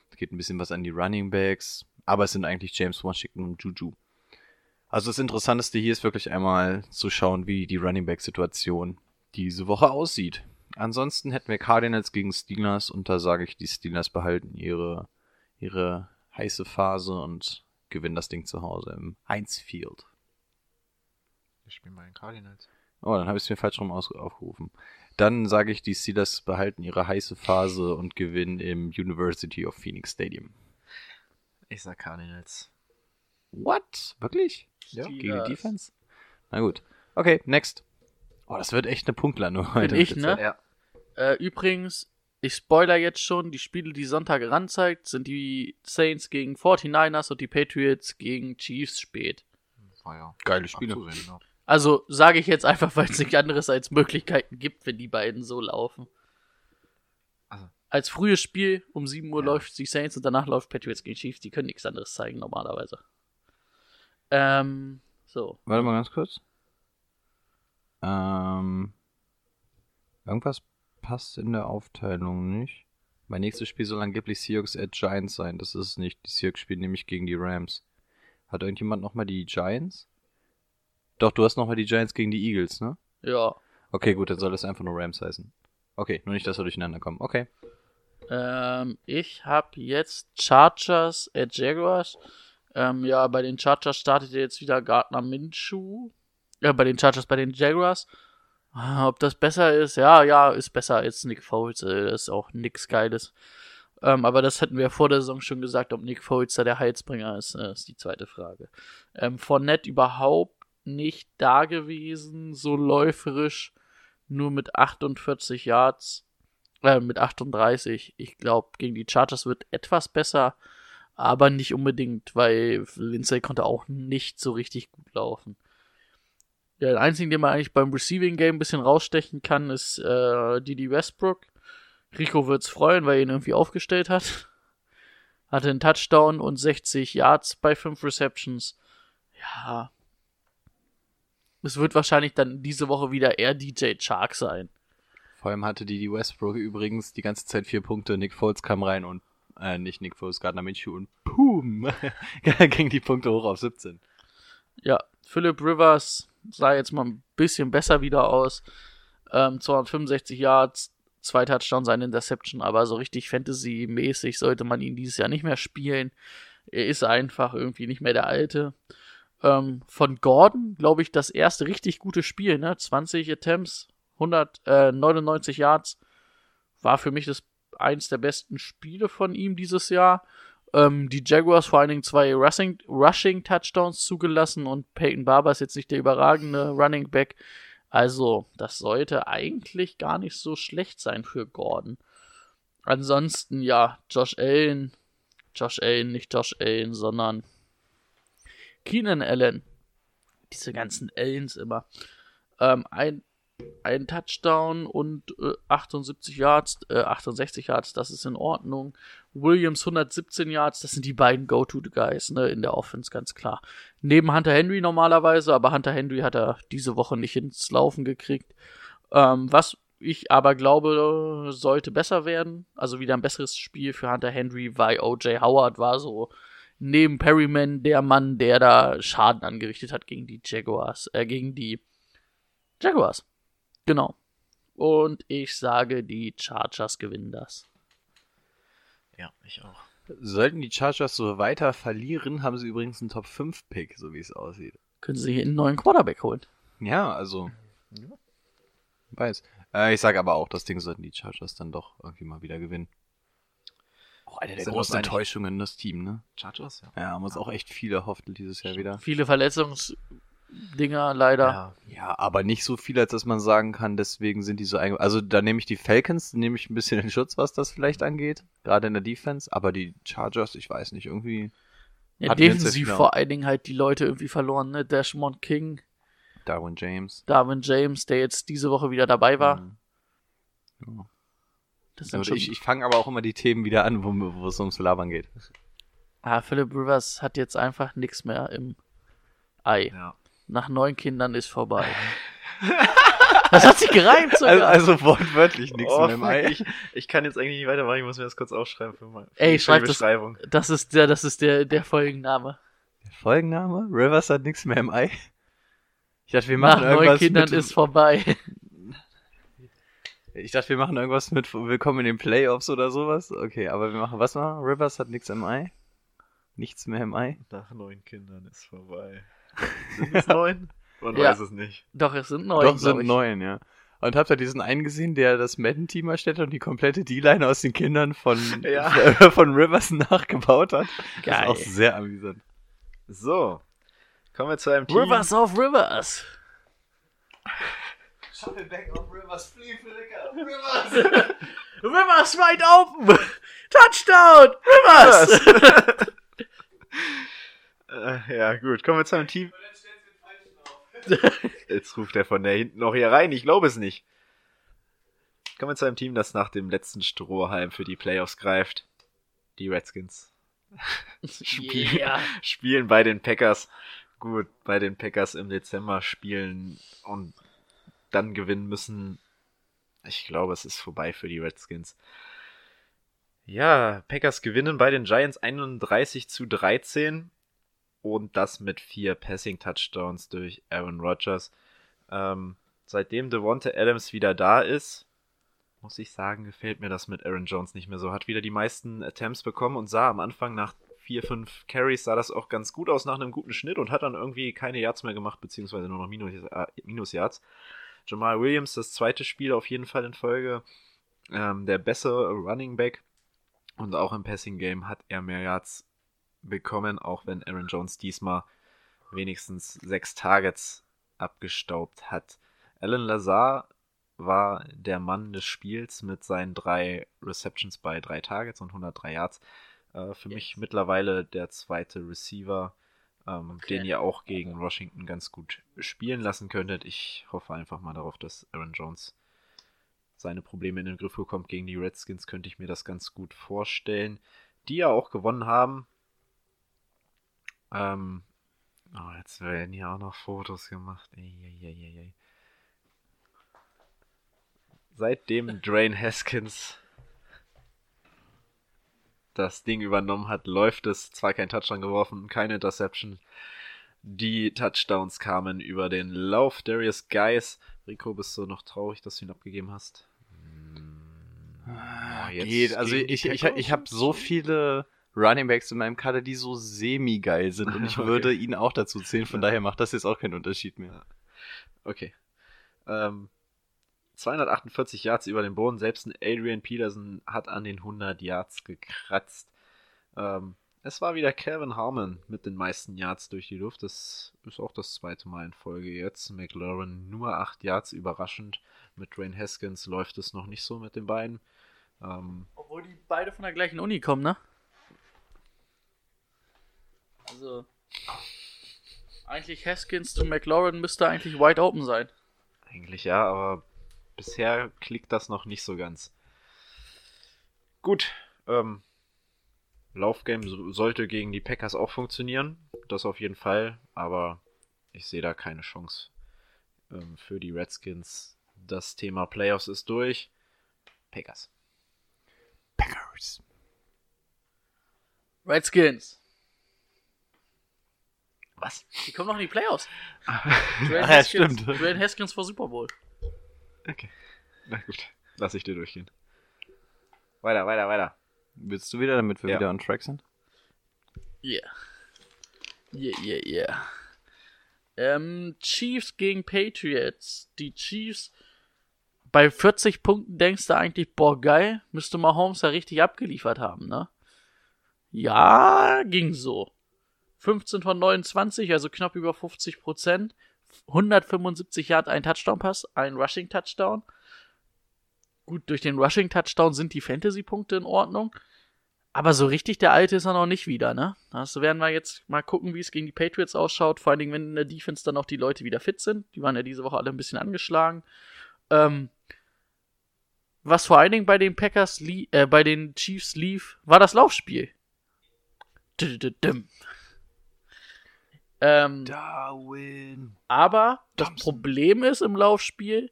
Es geht ein bisschen was an die Running Backs, aber es sind eigentlich James Washington und Juju. Also das Interessanteste hier ist wirklich einmal zu schauen, wie die Running Back-Situation diese Woche aussieht. Ansonsten hätten wir Cardinals gegen Steelers und da sage ich, die Steelers behalten ihre, ihre heiße Phase und gewinnen das Ding zu Hause im Heinz Field. Ich spiele mal in Cardinals. Oh, dann habe ich es mir falsch rum aufgerufen. Dann sage ich, die Steelers behalten ihre heiße Phase und gewinnen im University of Phoenix Stadium. Ich sag Cardinals. What? Wirklich? Ja. Gegen die Defense? Na gut. Okay, next. Oh, das wird echt eine Punktlandung heute. Bin ich, ne? Ja. Äh, übrigens, ich spoiler jetzt schon, die Spiele, die Sonntag ranzeigt, sind die Saints gegen 49ers und die Patriots gegen Chiefs spät. Ja. Geile Spiele. ja. Also sage ich jetzt einfach, weil es nichts anderes als Möglichkeiten gibt, wenn die beiden so laufen. Also, als frühes Spiel um 7 Uhr Ja. läuft die Saints und danach läuft Patriots gegen Chiefs. Die können nichts anderes zeigen normalerweise. Ähm, so. Warte mal ganz kurz. Ähm, irgendwas passt in der Aufteilung nicht. Mein nächstes Spiel soll angeblich Seahawks at Giants sein. Das ist es nicht. Die Seahawks spielen nämlich gegen die Rams. Hat irgendjemand nochmal die Giants? Doch, du hast nochmal die Giants gegen die Eagles, ne? Ja. Okay, gut, dann soll das einfach nur Rams heißen. Okay, nur nicht, dass wir durcheinander kommen. Okay. Ähm, ich habe jetzt Chargers at Jaguars. Ähm, ja, bei den Chargers startet jetzt wieder Gardner Minshew. Ja, bei den Chargers, bei den Jaguars. Ah, Ob das besser ist? Ja, ja, ist besser als Nick Foles. äh, Das ist auch nix Geiles. Ähm, aber das hatten wir vor der Saison schon gesagt, ob Nick Foles da der Heilsbringer ist, äh, ist die zweite Frage. Ähm, Fournette überhaupt nicht da gewesen, so läuferisch, nur mit 48 Yards, äh, mit 38. Ich glaube, gegen die Chargers wird etwas besser, aber nicht unbedingt, weil Lindsay konnte auch nicht so richtig gut laufen. Ja, der einzige, den man eigentlich beim Receiving Game ein bisschen rausstechen kann, ist äh, Didi Westbrook. Rico wird's freuen, weil er ihn irgendwie aufgestellt hat. Hatte einen Touchdown und 60 Yards bei 5 Receptions. Ja. Es wird wahrscheinlich dann diese Woche wieder eher DJ Chark sein. Vor allem hatte die Westbrook übrigens die ganze Zeit vier Punkte. Nick Foles kam rein und, äh, nicht Nick Foles, Gardner Minshew und boom, ging die Punkte hoch auf 17. Ja, Philip Rivers sah jetzt mal ein bisschen besser wieder aus. Ähm, 265 Yards, zwei Touchdowns, eine Interception, aber so richtig Fantasy-mäßig sollte man ihn dieses Jahr nicht mehr spielen. Er ist einfach irgendwie nicht mehr der Alte. Ähm, von Gordon, glaube ich, das erste richtig gute Spiel, ne? 20 Attempts, 199 Yards. War für mich das eins der besten Spiele von ihm dieses Jahr. Ähm, die Jaguars vor allen Dingen zwei Rushing, Rushing Touchdowns zugelassen und Peyton Barber ist jetzt nicht der überragende Running Back. Also, das sollte eigentlich gar nicht so schlecht sein für Gordon. Ansonsten, ja, Josh Allen. Josh Allen, nicht Josh Allen, sondern Keenan Allen. Diese ganzen Allens immer. Ähm, ein, ein Touchdown und äh, 78 Yards, äh, 68 Yards, das ist in Ordnung. Williams 117 Yards, das sind die beiden Go-To-Guys, ne, in der Offense, ganz klar. Neben Hunter Henry normalerweise, aber Hunter Henry hat er diese Woche nicht ins Laufen gekriegt. Ähm, was ich aber glaube, sollte besser werden, also wieder ein besseres Spiel für Hunter Henry, weil O.J. Howard war so neben Perryman der Mann, der da Schaden angerichtet hat gegen die Jaguars, äh, gegen die Jaguars. Genau. Und ich sage, die Chargers gewinnen das. Ja, ich auch. Sollten die Chargers so weiter verlieren, haben sie übrigens einen Top 5 Pick, so wie es aussieht. Können sie hier einen neuen Quarterback holen? Ja, also. Weiß. Äh, ich sage aber auch, das Ding sollten die Chargers dann doch irgendwie mal wieder gewinnen. Auch eine der großen Enttäuschungen, das Team, ne? Chargers, ja. Ja, haben uns auch echt viele erhofft dieses Jahr wieder. Viele Verletzungsdinger leider. Ja, Ja, aber nicht so viel, als dass man sagen kann, deswegen sind die so einge... Also da nehme ich die Falcons, nehme ich ein bisschen in Schutz, was das vielleicht angeht. Gerade in der Defense. Aber die Chargers, ich weiß nicht, irgendwie... Ja, defensiv ja- vor allen Dingen halt die Leute irgendwie verloren, ne? Dashmond King, Darwin James. Darwin James, der jetzt diese Woche wieder dabei war. Mhm. Ja. Das schon, ich ich fange aber auch immer die Themen wieder an, wo, wo es ums Labern geht. ah, Philip Rivers hat jetzt einfach nichts mehr im Ei. ja. Nach neun Kindern ist vorbei. das hat sich gereimt sogar. Also, also wortwörtlich nichts Oh, mehr im fuck, Ei. ich, ich kann jetzt eigentlich nicht weitermachen, ich muss mir das kurz aufschreiben für, mal, für Ey, für schreib die das- Beschreibung. das ist der, das ist der, der Folgenname. Folgenname? Rivers hat nichts mehr im Ei. Ich dachte, wir Nach machen neun irgendwas Kindern mit, ist vorbei. Ich dachte, wir machen irgendwas mit Willkommen in den Playoffs oder sowas. Okay, aber wir machen was machen? Rivers hat nichts im Ei. Nichts mehr im Ei. Nach neun Kindern ist vorbei. Sind es neun? Man Ja. weiß es nicht. Doch, es sind neun. Doch, sind ich. neun, ja. Und habt ihr diesen einen gesehen, der das Madden-Team erstellt hat und die komplette D-Line aus den Kindern von, Ja. von Rivers nachgebaut hat? Das Geil. ist auch sehr amüsant. So. Kommen wir zu einem Team. Rivers auf Rivers. Shuffleback auf Rivers, Flea Flicker, Rivers! Rivers wide open. Touchdown. Rivers. Äh, ja, gut. Kommen wir zu einem Team. Jetzt ruft er von der hinten noch hier rein. Ich glaube es nicht. Kommen wir zu einem Team, das nach dem letzten Strohhalm für die Playoffs greift. Die Redskins. Spiel, Yeah. Spielen bei den Packers. Gut, bei den Packers im Dezember spielen und dann gewinnen müssen. Ich glaube, es ist vorbei für die Redskins. Ja, Packers gewinnen bei den Giants 31 zu 13 und das mit vier Passing Touchdowns durch Aaron Rodgers. Ähm, seitdem Devonta Adams wieder da ist, muss ich sagen, gefällt mir das mit Aaron Jones nicht mehr so. Hat wieder die meisten Attempts bekommen und sah am Anfang nach vier, fünf Carries sah das auch ganz gut aus nach einem guten Schnitt und hat dann irgendwie keine Yards mehr gemacht, beziehungsweise nur noch Minus, äh, Minus Yards. Jamal Williams, das zweite Spiel auf jeden Fall in Folge. Ähm, der bessere Running Back. Und auch im Passing Game hat er mehr Yards bekommen, auch wenn Aaron Jones diesmal wenigstens sechs Targets abgestaubt hat. Alan Lazar war der Mann des Spiels mit seinen drei Receptions bei drei Targets und 103 Yards. Äh, für mich mittlerweile der zweite Receiver, ähm, Okay. den ihr auch gegen Washington ganz gut spielen lassen könntet. Ich hoffe einfach mal darauf, dass Aaron Jones seine Probleme in den Griff bekommt. Gegen die Redskins könnte ich mir das ganz gut vorstellen. Die ja auch gewonnen haben. Ähm, oh, jetzt werden hier auch noch Fotos gemacht. Eieieiei. Seitdem Drain Haskins das Ding übernommen hat, läuft es. Zwar kein Touchdown geworfen, keine Interception. Die Touchdowns kamen über den Lauf. Darius Guys. Rico, bist du noch traurig, dass du ihn abgegeben hast? Ah, jetzt Geht. Also ich, ich, Packers? ich habe so viele Running Backs in meinem Kader, die so semi-geil sind und ich Okay. würde ihn auch dazu zählen, von daher macht das jetzt auch keinen Unterschied mehr. Okay. Ähm, 248 Yards über den Boden. Selbst ein Adrian Peterson hat an den 100 Yards gekratzt. Ähm, es war wieder Calvin Harmon mit den meisten Yards durch die Luft. Das ist auch das zweite Mal in Folge jetzt. McLaurin nur 8 Yards, überraschend. Mit Dwayne Haskins läuft es noch nicht so mit den beiden. Ähm, Obwohl die beide von der gleichen Uni kommen, ne? Also. Eigentlich Haskins zu McLaurin müsste eigentlich wide open sein. Eigentlich ja, aber bisher klickt das noch nicht so ganz. Gut, ähm, Laufgame so- sollte gegen die Packers auch funktionieren. Das auf jeden Fall, aber ich sehe da keine Chance ähm, für die Redskins. Das Thema Playoffs ist durch. Packers. Packers. Redskins. Was? Die kommen noch in die Playoffs. Ach Dwayne ja, Haskins, stimmt. Dwayne Haskins vor Super Bowl. Okay. Na gut, lass ich dir durchgehen. Weiter, weiter, weiter. Willst du wieder, damit wir Ja. wieder on track sind? Yeah. Yeah, yeah, yeah. Ähm, Chiefs gegen Patriots. Die Chiefs bei 40 Punkten denkst du eigentlich, boah, geil, müsste Mahomes ja richtig abgeliefert haben, ne? Ja, ging so. 15 von 29, also knapp über 50 Prozent. 175 Yard, ein Touchdown-Pass, ein Rushing-Touchdown. Gut, durch den Rushing-Touchdown sind die Fantasy-Punkte in Ordnung. Aber so richtig der Alte ist er noch nicht wieder, ne? Das werden wir jetzt mal gucken, wie es gegen die Patriots ausschaut. Vor allen Dingen, wenn in der Defense dann auch die Leute wieder fit sind. Die waren ja diese Woche alle ein bisschen angeschlagen. Ähm, was vor allen Dingen bei den Packers, äh, bei den Chiefs lief, war das Laufspiel. Ähm, Darwin. aber das Problem ist im Laufspiel,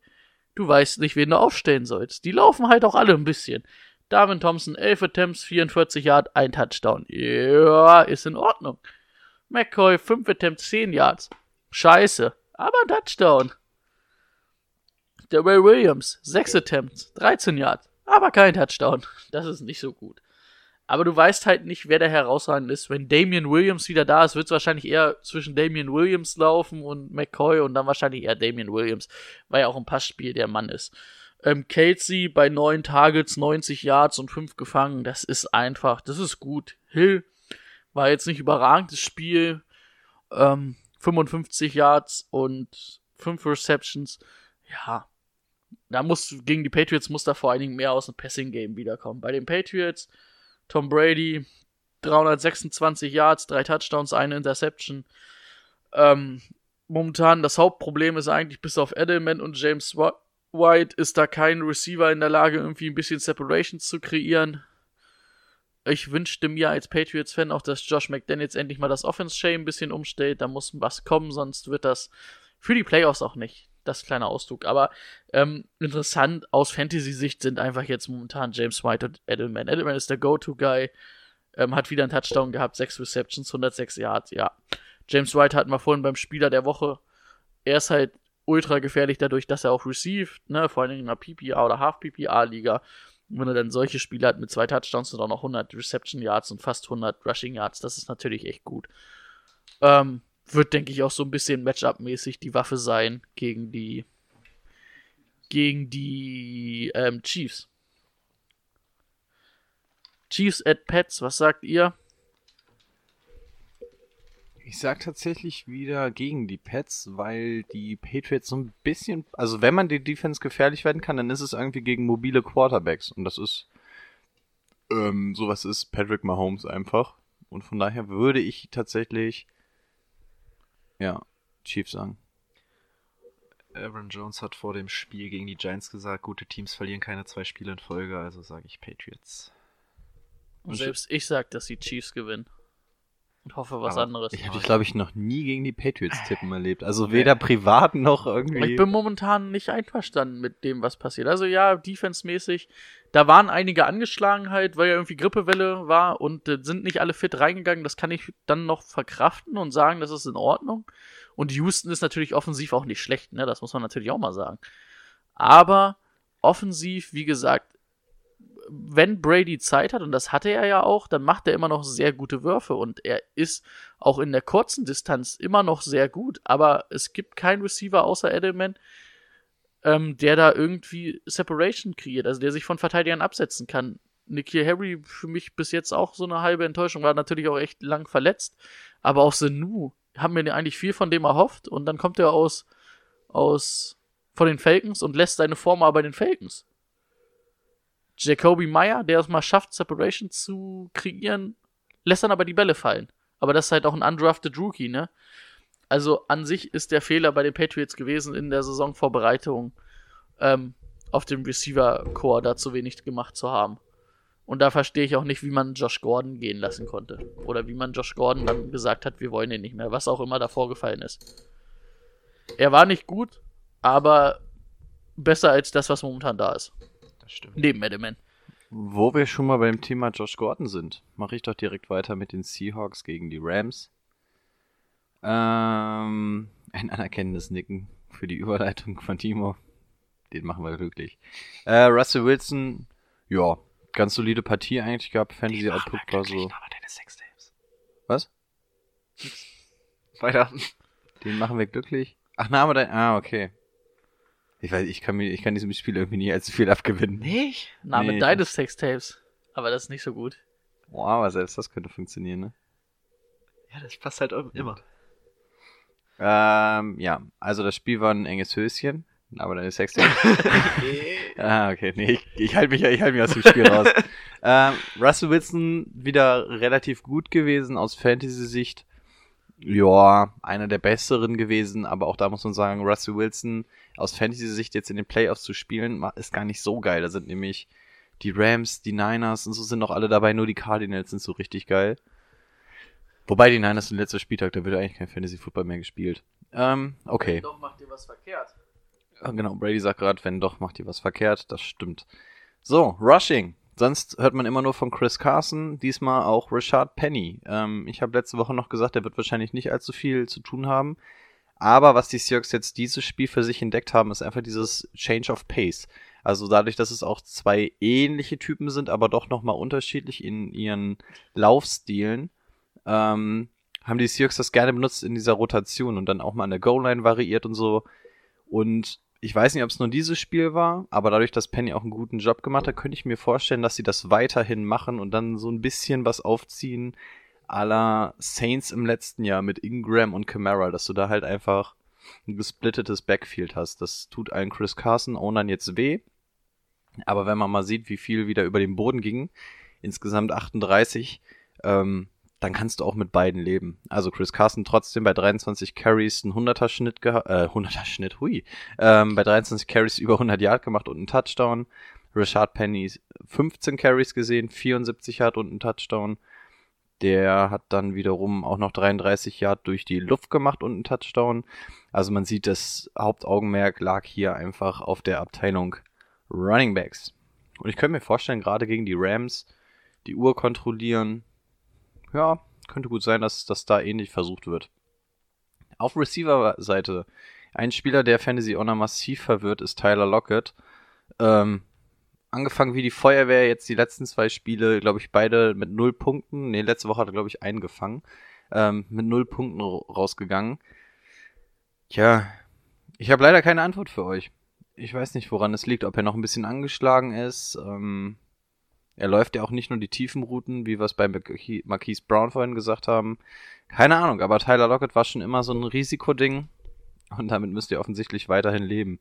du weißt nicht, wen du aufstellen sollst. Die laufen halt auch alle ein bisschen. Darwin Thompson, 11 Attempts, 44 Yards, ein Touchdown. Ja, ist in Ordnung. McCoy, 5 Attempts, 10 Yards. Scheiße, aber ein Touchdown. Der Ray Williams, 6 Attempts, 13 Yards, aber kein Touchdown. Das ist nicht so gut. Aber du weißt halt nicht, wer der herausragend ist. Wenn Damian Williams wieder da ist, wird es wahrscheinlich eher zwischen Damian Williams laufen und McCoy und dann wahrscheinlich eher Damian Williams, weil er auch im Passspiel der Mann ist. Ähm, Kelsey bei 9 Targets, 90 Yards und 5 gefangen, das ist einfach, das ist gut. Hill war jetzt nicht überragendes Spiel, ähm, 55 Yards und 5 Receptions. Ja, da muss gegen die Patriots muss da vor allen Dingen mehr aus dem Passing Game wiederkommen. Bei den Patriots Tom Brady 326 Yards, drei Touchdowns, eine Interception. Ähm, momentan das Hauptproblem ist eigentlich bis auf Edelman und James White ist da kein Receiver in der Lage, irgendwie ein bisschen Separation zu kreieren. Ich wünschte mir als Patriots-Fan auch, dass Josh McDaniels endlich mal das Offense-Shame ein bisschen umstellt. Da muss was kommen, sonst wird das für die Playoffs auch nicht. Das kleine Ausdruck. Aber ähm, interessant aus Fantasy-Sicht sind einfach jetzt momentan James White und Edelman. Edelman ist der Go-To-Guy. Ähm, hat wieder einen Touchdown gehabt, 6 Receptions, 106 Yards. Ja. James White hatten wir vorhin beim Spieler der Woche. Er ist halt ultra gefährlich dadurch, dass er auch received, ne, vor allem in einer PPA oder Half-PPA-Liga. Wenn er dann solche Spiele hat mit zwei Touchdowns und auch noch 100 Reception Yards und fast 100 Rushing Yards, das ist natürlich echt gut. Ähm, wird, denke ich, auch so ein bisschen Matchup-mäßig die Waffe sein gegen die gegen die ähm, Chiefs. Chiefs at Pets, was sagt ihr? Ich sag tatsächlich wieder gegen die Pets, weil die Patriots so ein bisschen, also wenn man die Defense gefährlich werden kann, dann ist es irgendwie gegen mobile Quarterbacks und das ist ähm, sowas ist Patrick Mahomes einfach und von daher würde ich tatsächlich ja Chiefs sagen. Aaron Jones hat vor dem Spiel gegen die Giants gesagt, gute Teams verlieren keine zwei Spiele in Folge, also sage ich Patriots. Und selbst ich sag, dass die Chiefs gewinnen. Und hoffe was Aber anderes. Ich habe dich, glaube ich, noch nie gegen die Patriots tippen erlebt. Also weder privat noch irgendwie. Ich bin momentan nicht einverstanden mit dem, was passiert. Also ja, defensemäßig, da waren einige angeschlagen halt, weil ja irgendwie Grippewelle war und äh, sind nicht alle fit reingegangen. Das kann ich dann noch verkraften und sagen, das ist in Ordnung. Und Houston ist natürlich offensiv auch nicht schlecht, ne? Das muss man natürlich auch mal sagen. Aber offensiv, wie gesagt, wenn Brady Zeit hat, und das hatte er ja auch, dann macht er immer noch sehr gute Würfe und er ist auch in der kurzen Distanz immer noch sehr gut, aber es gibt keinen Receiver außer Edelman, ähm, der da irgendwie Separation kreiert, also der sich von Verteidigern absetzen kann. Nikhil Harry für mich bis jetzt auch so eine halbe Enttäuschung, war natürlich auch echt lang verletzt, aber auch Senu haben wir eigentlich viel von dem erhofft und dann kommt er aus, aus, von den Falcons und lässt seine Form aber bei den Falcons. Jacoby Meyer, der es mal schafft, Separation zu kreieren, lässt dann aber die Bälle fallen. Aber das ist halt auch ein undrafted Rookie, ne? Also an sich ist der Fehler bei den Patriots gewesen in der Saisonvorbereitung, ähm, auf dem Receiver-Core da zu wenig gemacht zu haben. Und da verstehe ich auch nicht, wie man Josh Gordon gehen lassen konnte. Oder wie man Josh Gordon dann gesagt hat, wir wollen ihn nicht mehr, was auch immer da vorgefallen ist. Er war nicht gut, aber besser als das, was momentan da ist stimmt. Neben Edelman. Wo wir schon mal beim Thema Josh Gordon sind, mache ich doch direkt weiter mit den Seahawks gegen die Rams. Ähm, ein anerkennendes Nicken für die Überleitung von Timo. Den machen wir glücklich. Äh, Russell Wilson, ja, ganz solide Partie eigentlich gehabt. Fantasy Output war so. Was? Weiter. Den machen wir glücklich. Ach, Name dein. Ah, okay. Ich weiß, ich kann mir, ich kann diesem Spiel irgendwie nie allzu viel abgewinnen. Nicht? Name nee, deines Sextapes. Aber das ist nicht so gut. Wow, aber selbst das könnte funktionieren, ne? Ja, das passt halt immer. Ähm, ja, also das Spiel war ein enges Höschen, aber deine Sextape. ah, okay, nee, ich, ich halte mich, ich halte mich aus dem Spiel raus. ähm, Russell Wilson wieder relativ gut gewesen aus Fantasy-Sicht ja, einer der besseren gewesen, aber auch da muss man sagen, Russell Wilson aus Fantasy-Sicht jetzt in den Playoffs zu spielen, ist gar nicht so geil. Da sind nämlich die Rams, die Niners und so sind noch alle dabei, nur die Cardinals sind so richtig geil. Wobei die Niners sind letzter Spieltag, da wird eigentlich kein Fantasy-Football mehr gespielt. Ähm, okay. Wenn doch, macht ihr was verkehrt. Ja, genau, Brady sagt gerade, wenn doch, macht ihr was verkehrt. Das stimmt. So, Rushing. Sonst hört man immer nur von Chris Carson, diesmal auch Richard Penny. Ähm, ich habe letzte Woche noch gesagt, er wird wahrscheinlich nicht allzu viel zu tun haben. Aber was die Seahawks jetzt dieses Spiel für sich entdeckt haben, ist einfach dieses Change of Pace. Also dadurch, dass es auch zwei ähnliche Typen sind, aber doch nochmal unterschiedlich in ihren Laufstilen, ähm, haben die Seahawks das gerne benutzt in dieser Rotation und dann auch mal an der Goal-Line variiert und so. Und ich weiß nicht, ob es nur dieses Spiel war, aber dadurch, dass Penny auch einen guten Job gemacht hat, könnte ich mir vorstellen, dass sie das weiterhin machen und dann so ein bisschen was aufziehen à la Saints im letzten Jahr mit Ingram und Camara, dass du da halt einfach ein gesplittetes Backfield hast. Das tut allen Chris Carson Ownern jetzt weh. Aber wenn man mal sieht, wie viel wieder über den Boden ging, insgesamt 38, ähm, dann kannst du auch mit beiden leben. Also Chris Carson trotzdem bei 23 Carries einen 100er Schnitt gehabt, äh, 100er Schnitt, hui, ähm, bei 23 Carries über 100 Yard gemacht und einen Touchdown. Rashad Penny 15 Carries gesehen, 74 Yard und einen Touchdown. Der hat dann wiederum auch noch 33 Yard durch die Luft gemacht und einen Touchdown. Also man sieht, das Hauptaugenmerk lag hier einfach auf der Abteilung Running Backs. Und ich könnte mir vorstellen, gerade gegen die Rams, die Uhr kontrollieren, ja, könnte gut sein, dass das da ähnlich versucht wird. Auf Receiver-Seite, ein Spieler, der Fantasy Honor massiv verwirrt, ist Tyler Lockett. Ähm, angefangen wie die Feuerwehr, jetzt die letzten zwei Spiele, glaube ich, beide mit null Punkten. Ne, letzte Woche hat er, glaube ich, eingefangen. Ähm, mit null Punkten rausgegangen. Tja, ich habe leider keine Antwort für euch. Ich weiß nicht, woran es liegt, ob er noch ein bisschen angeschlagen ist. Ähm, er läuft ja auch nicht nur die tiefen Routen, wie wir es bei Marquise Brown vorhin gesagt haben. Keine Ahnung, aber Tyler Lockett war schon immer so ein Risikoding und damit müsst ihr offensichtlich weiterhin leben.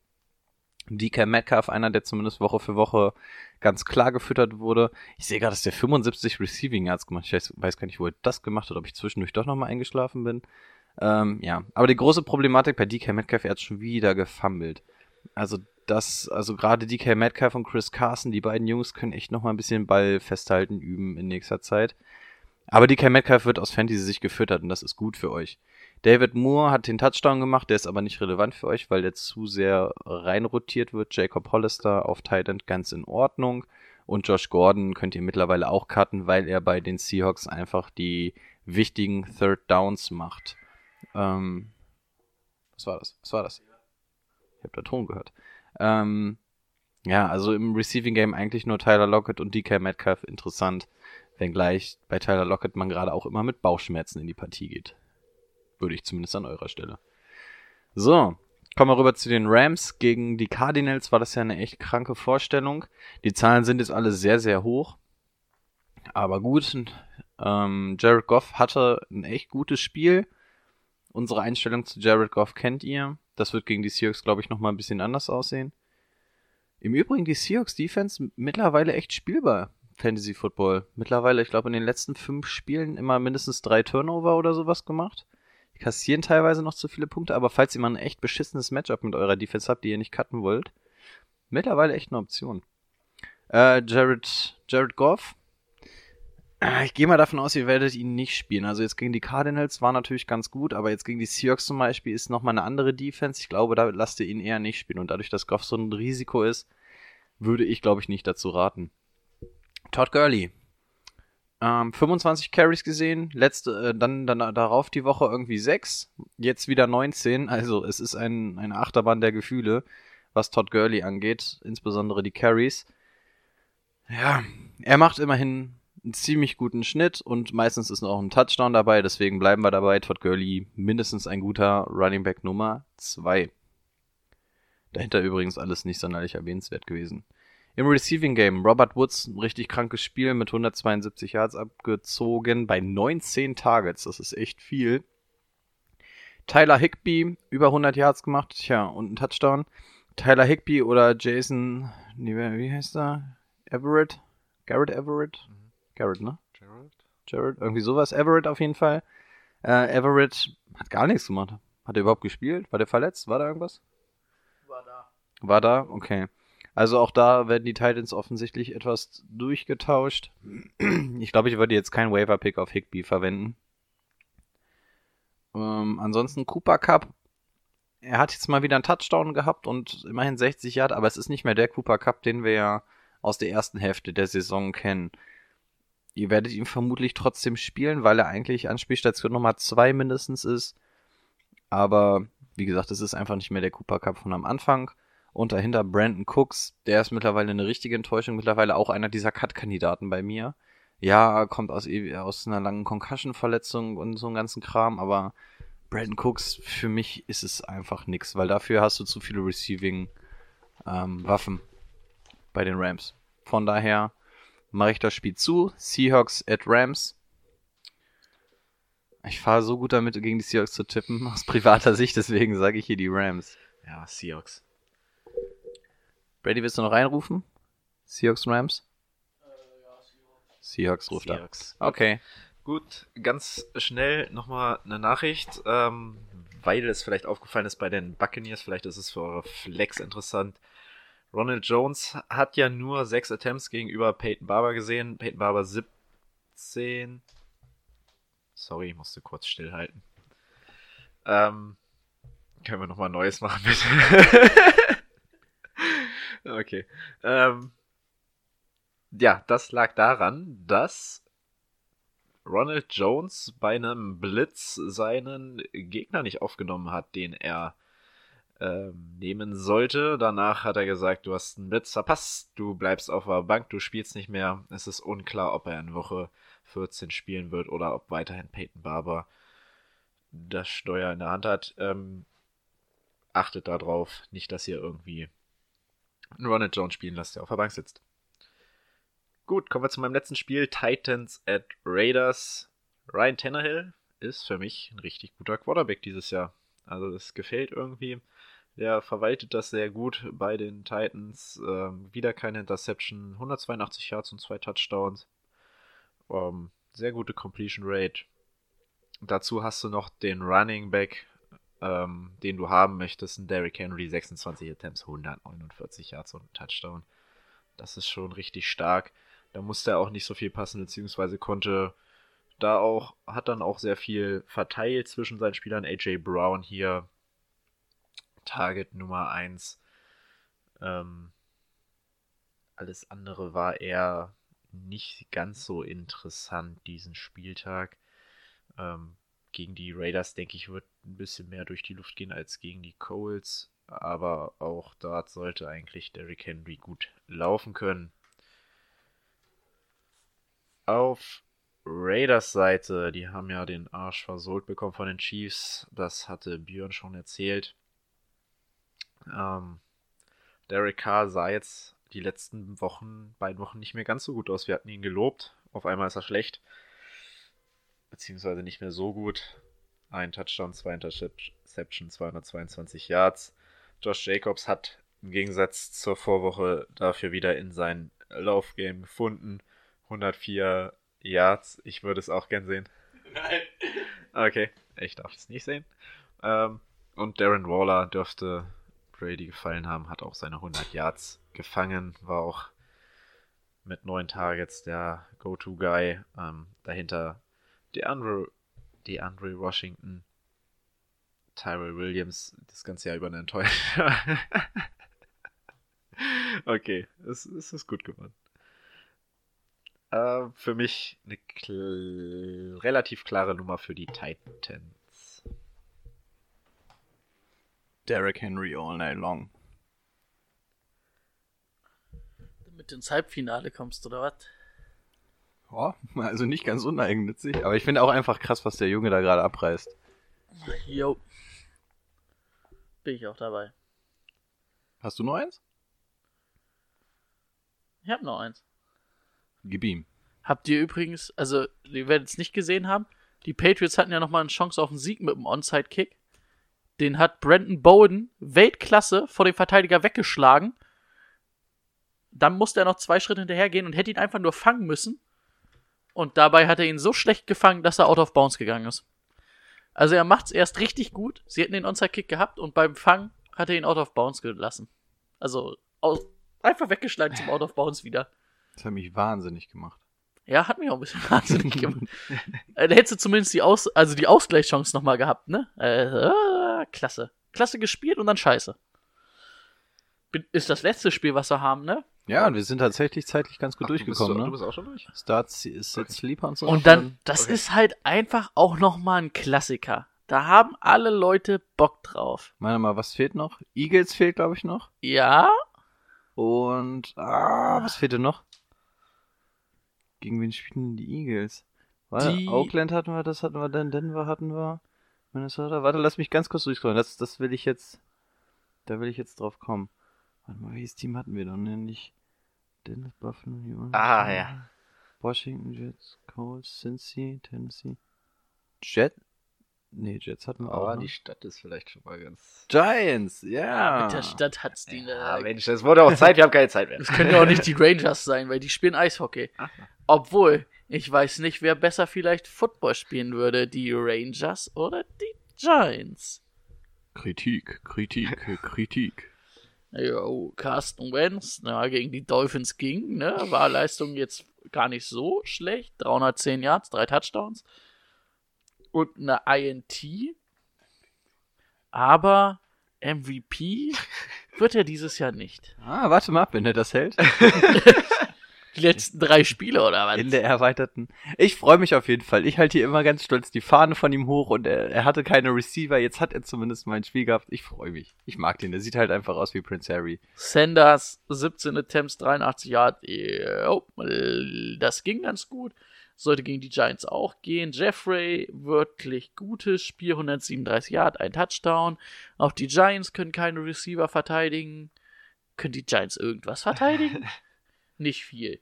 DK Metcalf, einer, der zumindest Woche für Woche ganz klar gefüttert wurde. Ich sehe gerade, dass der 75 Receiving Yards gemacht hat. Ich weiß, gar nicht, wo er das gemacht hat, ob ich zwischendurch doch nochmal eingeschlafen bin. Ähm, ja, aber die große Problematik bei DK Metcalf, er hat schon wieder gefummelt. Also das, also gerade DK Metcalf und Chris Carson, die beiden Jungs können echt nochmal ein bisschen Ball festhalten üben in nächster Zeit. Aber DK Metcalf wird aus Fantasy sich gefüttert und das ist gut für euch. David Moore hat den Touchdown gemacht, der ist aber nicht relevant für euch, weil der zu sehr reinrotiert wird. Jacob Hollister auf Tight End ganz in Ordnung. Und Josh Gordon könnt ihr mittlerweile auch cutten, weil er bei den Seahawks einfach die wichtigen Third Downs macht. Ähm, was war das? Was war das? Ich habe da Ton gehört. Ähm, ja, also im Receiving Game eigentlich nur Tyler Lockett und DK Metcalf interessant, wenngleich bei Tyler Lockett man gerade auch immer mit Bauchschmerzen in die Partie geht. Würde ich zumindest an eurer Stelle. So, kommen wir rüber zu den Rams. Gegen die Cardinals war das ja eine echt kranke Vorstellung. Die Zahlen sind jetzt alle sehr, sehr hoch. Aber gut, ähm, Jared Goff hatte ein echt gutes Spiel. Unsere Einstellung zu Jared Goff kennt ihr. Das wird gegen die Seahawks, glaube ich, nochmal ein bisschen anders aussehen. Im Übrigen die Seahawks Defense mittlerweile echt spielbar. Fantasy Football. Mittlerweile, ich glaube, in den letzten fünf Spielen immer mindestens drei Turnover oder sowas gemacht. Die kassieren teilweise noch zu viele Punkte, aber falls ihr mal ein echt beschissenes Matchup mit eurer Defense habt, die ihr nicht cutten wollt, mittlerweile echt eine Option. Äh, Jared, Jared Goff ich gehe mal davon aus, ihr werdet ihn nicht spielen. Also jetzt gegen die Cardinals war natürlich ganz gut, aber jetzt gegen die Seahawks zum Beispiel ist nochmal eine andere Defense. Ich glaube, da lasst ihr ihn eher nicht spielen. Und dadurch, dass Goff so ein Risiko ist, würde ich, glaube ich, nicht dazu raten. Todd Gurley. Ähm, 25 Carries gesehen, letzte, äh, dann, dann darauf die Woche irgendwie 6, jetzt wieder 19. Also es ist ein, eine Achterbahn der Gefühle, was Todd Gurley angeht, insbesondere die Carries. Ja, er macht immerhin einen ziemlich guten Schnitt und meistens ist noch ein Touchdown dabei, deswegen bleiben wir dabei. Todd Gurley mindestens ein guter Running Back Nummer 2. Dahinter übrigens alles nicht sonderlich erwähnenswert gewesen. Im Receiving Game Robert Woods, ein richtig krankes Spiel mit 172 Yards abgezogen bei 19 Targets, das ist echt viel. Tyler Higby über 100 Yards gemacht, tja, und ein Touchdown. Tyler Higby oder Jason, wie heißt er? Everett? Garrett Everett? Garrett, ne? Jared? Jared, irgendwie sowas. Everett auf jeden Fall. Äh, Everett hat gar nichts gemacht. Hat er überhaupt gespielt? War der verletzt? War da irgendwas? War da. War da? Okay. Also auch da werden die Titans offensichtlich etwas durchgetauscht. Ich glaube, ich würde jetzt keinen Waiver-Pick auf Higby verwenden. Ähm, ansonsten Cooper Cup. Er hat jetzt mal wieder einen Touchdown gehabt und immerhin 60 Yard, aber es ist nicht mehr der Cooper Cup, den wir ja aus der ersten Hälfte der Saison kennen. Ihr werdet ihn vermutlich trotzdem spielen, weil er eigentlich Anspielstation Nummer 2 mindestens ist. Aber wie gesagt, es ist einfach nicht mehr der Cooper Cup von am Anfang. Und dahinter Brandon Cooks, der ist mittlerweile eine richtige Enttäuschung, mittlerweile auch einer dieser Cut-Kandidaten bei mir. Ja, kommt aus, aus einer langen Concussion-Verletzung und so einem ganzen Kram, aber Brandon Cooks, für mich ist es einfach nix, weil dafür hast du zu viele Receiving-Waffen ähm, bei den Rams. Von daher mache ich das Spiel zu. Seahawks at Rams. Ich fahre so gut damit, gegen die Seahawks zu tippen, aus privater Sicht, deswegen sage ich hier die Rams. Ja, Seahawks. Brady, willst du noch reinrufen? Seahawks Rams? Äh, ja, Seahawks. Seahawks ruft Seahawks. ab. Okay. Gut, ganz schnell nochmal eine Nachricht, ähm, weil es vielleicht aufgefallen ist bei den Buccaneers, vielleicht ist es für eure Flex interessant. Ronald Jones hat ja nur sechs Attempts gegenüber Peyton Barber gesehen. Peyton Barber 17. Sorry, ich musste kurz stillhalten. Ähm, können wir nochmal Neues machen, bitte? okay. Ähm, ja, das lag daran, dass Ronald Jones bei einem Blitz seinen Gegner nicht aufgenommen hat, den er ähm, nehmen sollte. Danach hat er gesagt, du hast einen Blitz verpasst, du bleibst auf der Bank, du spielst nicht mehr. Es ist unklar, ob er in Woche 14 spielen wird oder ob weiterhin Peyton Barber das Steuer in der Hand hat. Ähm, achtet darauf, nicht, dass ihr irgendwie einen Ronald Jones spielen lasst, der auf der Bank sitzt. Gut, kommen wir zu meinem letzten Spiel. Titans at Raiders. Ryan Tannehill ist für mich ein richtig guter Quarterback dieses Jahr. Also das gefällt irgendwie. Der verwaltet das sehr gut bei den Titans. Ähm, wieder keine Interception. 182 Yards und zwei Touchdowns. Ähm, sehr gute Completion Rate. Dazu hast du noch den Running Back, ähm, den du haben möchtest, ein Derrick Henry, 26 Attempts, 149 Yards und Touchdown. Das ist schon richtig stark. Da musste er auch nicht so viel passen, beziehungsweise konnte da auch, hat dann auch sehr viel verteilt zwischen seinen Spielern. AJ Brown hier, Target Nummer 1. Ähm, alles andere war eher nicht ganz so interessant diesen Spieltag. Ähm, gegen die Raiders, denke ich, wird ein bisschen mehr durch die Luft gehen als gegen die Coles. Aber auch dort sollte eigentlich Derrick Henry gut laufen können. Auf Raiders Seite, die haben ja den Arsch versohlt bekommen von den Chiefs. Das hatte Björn schon erzählt. Ähm, Derek Carr sah jetzt die letzten Wochen, beiden Wochen nicht mehr ganz so gut aus. Wir hatten ihn gelobt. Auf einmal ist er schlecht. Beziehungsweise nicht mehr so gut. Ein Touchdown, zwei Interception, 222 Yards. Josh Jacobs hat im Gegensatz zur Vorwoche dafür wieder in sein Laufgame gefunden. 104 Yards. Ich würde es auch gern sehen. Nein. Okay, ich darf es nicht sehen. Ähm, und Darren Waller dürfte Brady gefallen haben, hat auch seine 100 Yards gefangen, war auch mit neun Targets der Go-To-Guy. Ähm, dahinter DeAndre, DeAndre Washington, Tyrell Williams, das ganze Jahr über eine Enttäuschung. okay, es, es ist gut geworden. Äh, für mich eine kl relativ klare Nummer für die Titans. Derrick Henry all night long. Damit du ins Halbfinale kommst, oder was? Ja, also nicht ganz uneigennützig, aber ich finde auch einfach krass, was der Junge da gerade abreißt. Jo. Bin ich auch dabei. Hast du noch eins? Ich hab noch eins. Gib ihm. Habt ihr übrigens, also, ihr werdet es nicht gesehen haben, die Patriots hatten ja nochmal eine Chance auf einen Sieg mit dem Onside-Kick. Den hat Brandon Bowden Weltklasse vor dem Verteidiger weggeschlagen. Dann musste er noch zwei Schritte hinterhergehen und hätte ihn einfach nur fangen müssen. Und dabei hat er ihn so schlecht gefangen, dass er out of bounds gegangen ist. Also er macht's erst richtig gut. Sie hätten den Onside-Kick gehabt und beim Fang hat er ihn out of bounds gelassen. Also aus, einfach weggeschlagen zum out of bounds wieder. Das hat mich wahnsinnig gemacht. Ja, hat mich auch ein bisschen wahnsinnig gemacht. äh, da hättest du zumindest die, Aus also die Ausgleichschance nochmal gehabt, ne? Äh, klasse. Klasse gespielt und dann scheiße. Bin- Ist das letzte Spiel, was wir haben, ne? Ja, und wir sind tatsächlich zeitlich ganz gut Ach, du bist durchgekommen, so- ne? Du bist auch schon durch? Start, Sit, Sleeper und so. Und dann, das ist halt einfach auch nochmal ein Klassiker. Da haben alle Leute Bock drauf. Meine mal, was fehlt noch? Eagles fehlt, glaube ich, noch. Ja? Und, ah, was fehlte noch? Gegen wen spielen die Eagles? Die- Oakland hatten wir, das hatten wir, dann Denver hatten wir, Minnesota. Warte, lass mich ganz kurz durchscrollen. Das, das will ich jetzt, da will ich jetzt drauf kommen. Warte mal, welches Team hatten wir doch nicht? Dallas, Buffalo, New Orleans. Ah, ja. Washington Jets, Colts, Cincy, Tennessee. Jet? Nee, Jets hatten wir auch. Aber ne? die Stadt ist vielleicht schon mal ganz. Giants, ja. Mit der Stadt hat's die. Ah, ne? Mensch, es wurde auch Zeit, wir haben keine Zeit mehr. Das können ja auch nicht die Rangers sein, weil die spielen Eishockey. Obwohl, Ich weiß nicht, wer besser vielleicht Football spielen würde, die Rangers oder die Giants. Kritik, Kritik, Kritik. Jo, Carsten Wentz, na, gegen die Dolphins ging, ne, war Leistung jetzt gar nicht so schlecht. 310 Yards, drei Touchdowns und eine INT. Aber MVP wird er dieses Jahr nicht. Ah, warte mal ab, wenn er das hält. Die letzten drei Spiele oder was? In der erweiterten. Ich freue mich auf jeden Fall. Ich halte hier immer ganz stolz die Fahne von ihm hoch und er, er hatte keine Receiver. Jetzt hat er zumindest mal ein Spiel gehabt. Ich freue mich. Ich mag den. Der sieht halt einfach aus wie Prince Harry. Sanders 17 Attempts, 83 Yards. Jo, das ging ganz gut. Sollte gegen die Giants auch gehen. Jeffrey, wirklich gutes Spiel, 137 Yards, ein Touchdown. Auch die Giants können keine Receiver verteidigen. Können die Giants irgendwas verteidigen? Nicht viel.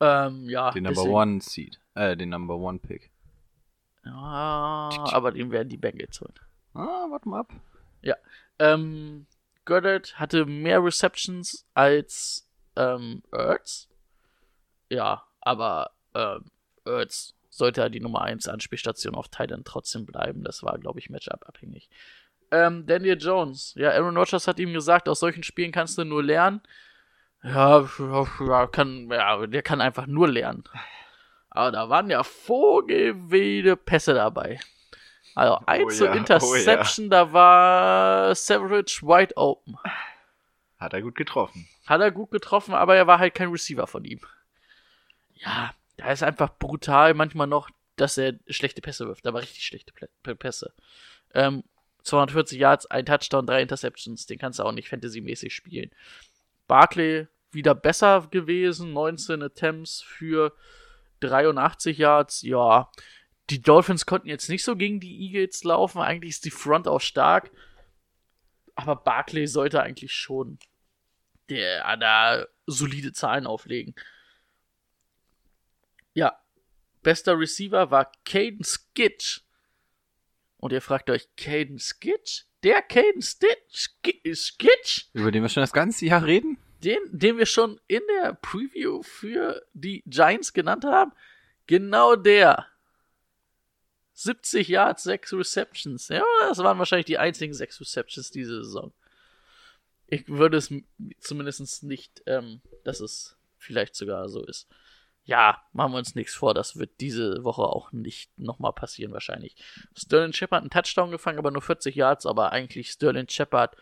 Ähm, ja. Den Number One Seed. Äh, den Number One Pick. Ja, aber den werden die Bengals holen. Ah, warte mal ab. Ähm, Goddard hatte mehr Receptions als ähm, Ertz. Ja, aber ähm, Ertz sollte ja die Nummer 1 Anspielstation auf Titan trotzdem bleiben. Das war, glaube ich, Matchup-abhängig. Ähm, Daniel Jones. Ja, Aaron Rodgers hat ihm gesagt, aus solchen Spielen kannst du nur lernen. Ja, ja, kann, ja, der kann einfach nur lernen. Aber da waren ja vogelwilde Pässe dabei. Also 1 Oh zur ja, oh ja. Interception, da war Savage wide open. Hat er gut getroffen. Hat er gut getroffen, aber er war halt kein Receiver von ihm. Ja, da ist einfach brutal manchmal noch, dass er schlechte Pässe wirft, aber richtig schlechte P- Pässe. Ähm, 240 Yards, ein Touchdown, drei Interceptions, den kannst du auch nicht fantasymäßig spielen. Barkley wieder besser gewesen, 19 Attempts für 83 Yards, ja. Die Dolphins konnten jetzt nicht so gegen die Eagles laufen, eigentlich ist die Front auch stark, aber Barkley sollte eigentlich schon der da solide Zahlen auflegen. Ja, bester Receiver war Caden Skitch. Und ihr fragt euch, Caden Skitch? Der Caden Stitch? Sk- Skitch? Über den wir schon das ganze Jahr reden? Den, den wir schon in der Preview für die Giants genannt haben? Genau der. 70 Yards, 6 Receptions. Ja, das waren wahrscheinlich die einzigen 6 Receptions diese Saison. Ich würde es zumindest nicht, ähm, dass es vielleicht sogar so ist. Ja, machen wir uns nichts vor, das wird diese Woche auch nicht nochmal passieren wahrscheinlich. Sterling Shepard einen Touchdown gefangen, aber nur 40 Yards, aber eigentlich Sterling Shepard,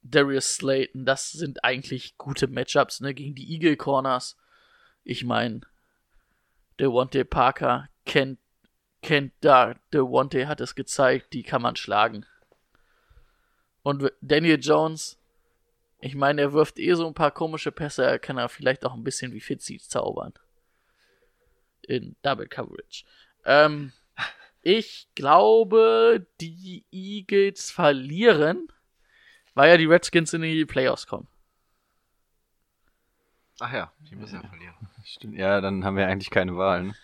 Darius Slayton, das sind eigentlich gute Matchups, ne, gegen die Eagle Corners. Ich meine, Devontae Parker kennt, kennt da, Devontae hat es gezeigt, die kann man schlagen. Und Daniel Jones, ich meine, er wirft eh so ein paar komische Pässe, er kann er vielleicht auch ein bisschen wie Fitzy zaubern. In Double Coverage. Ähm, ich glaube, die Eagles verlieren, weil ja die Redskins in die Playoffs kommen. Ach ja, die müssen ja verlieren. Stimmt. Ja, dann haben wir eigentlich keine Wahl. Ne?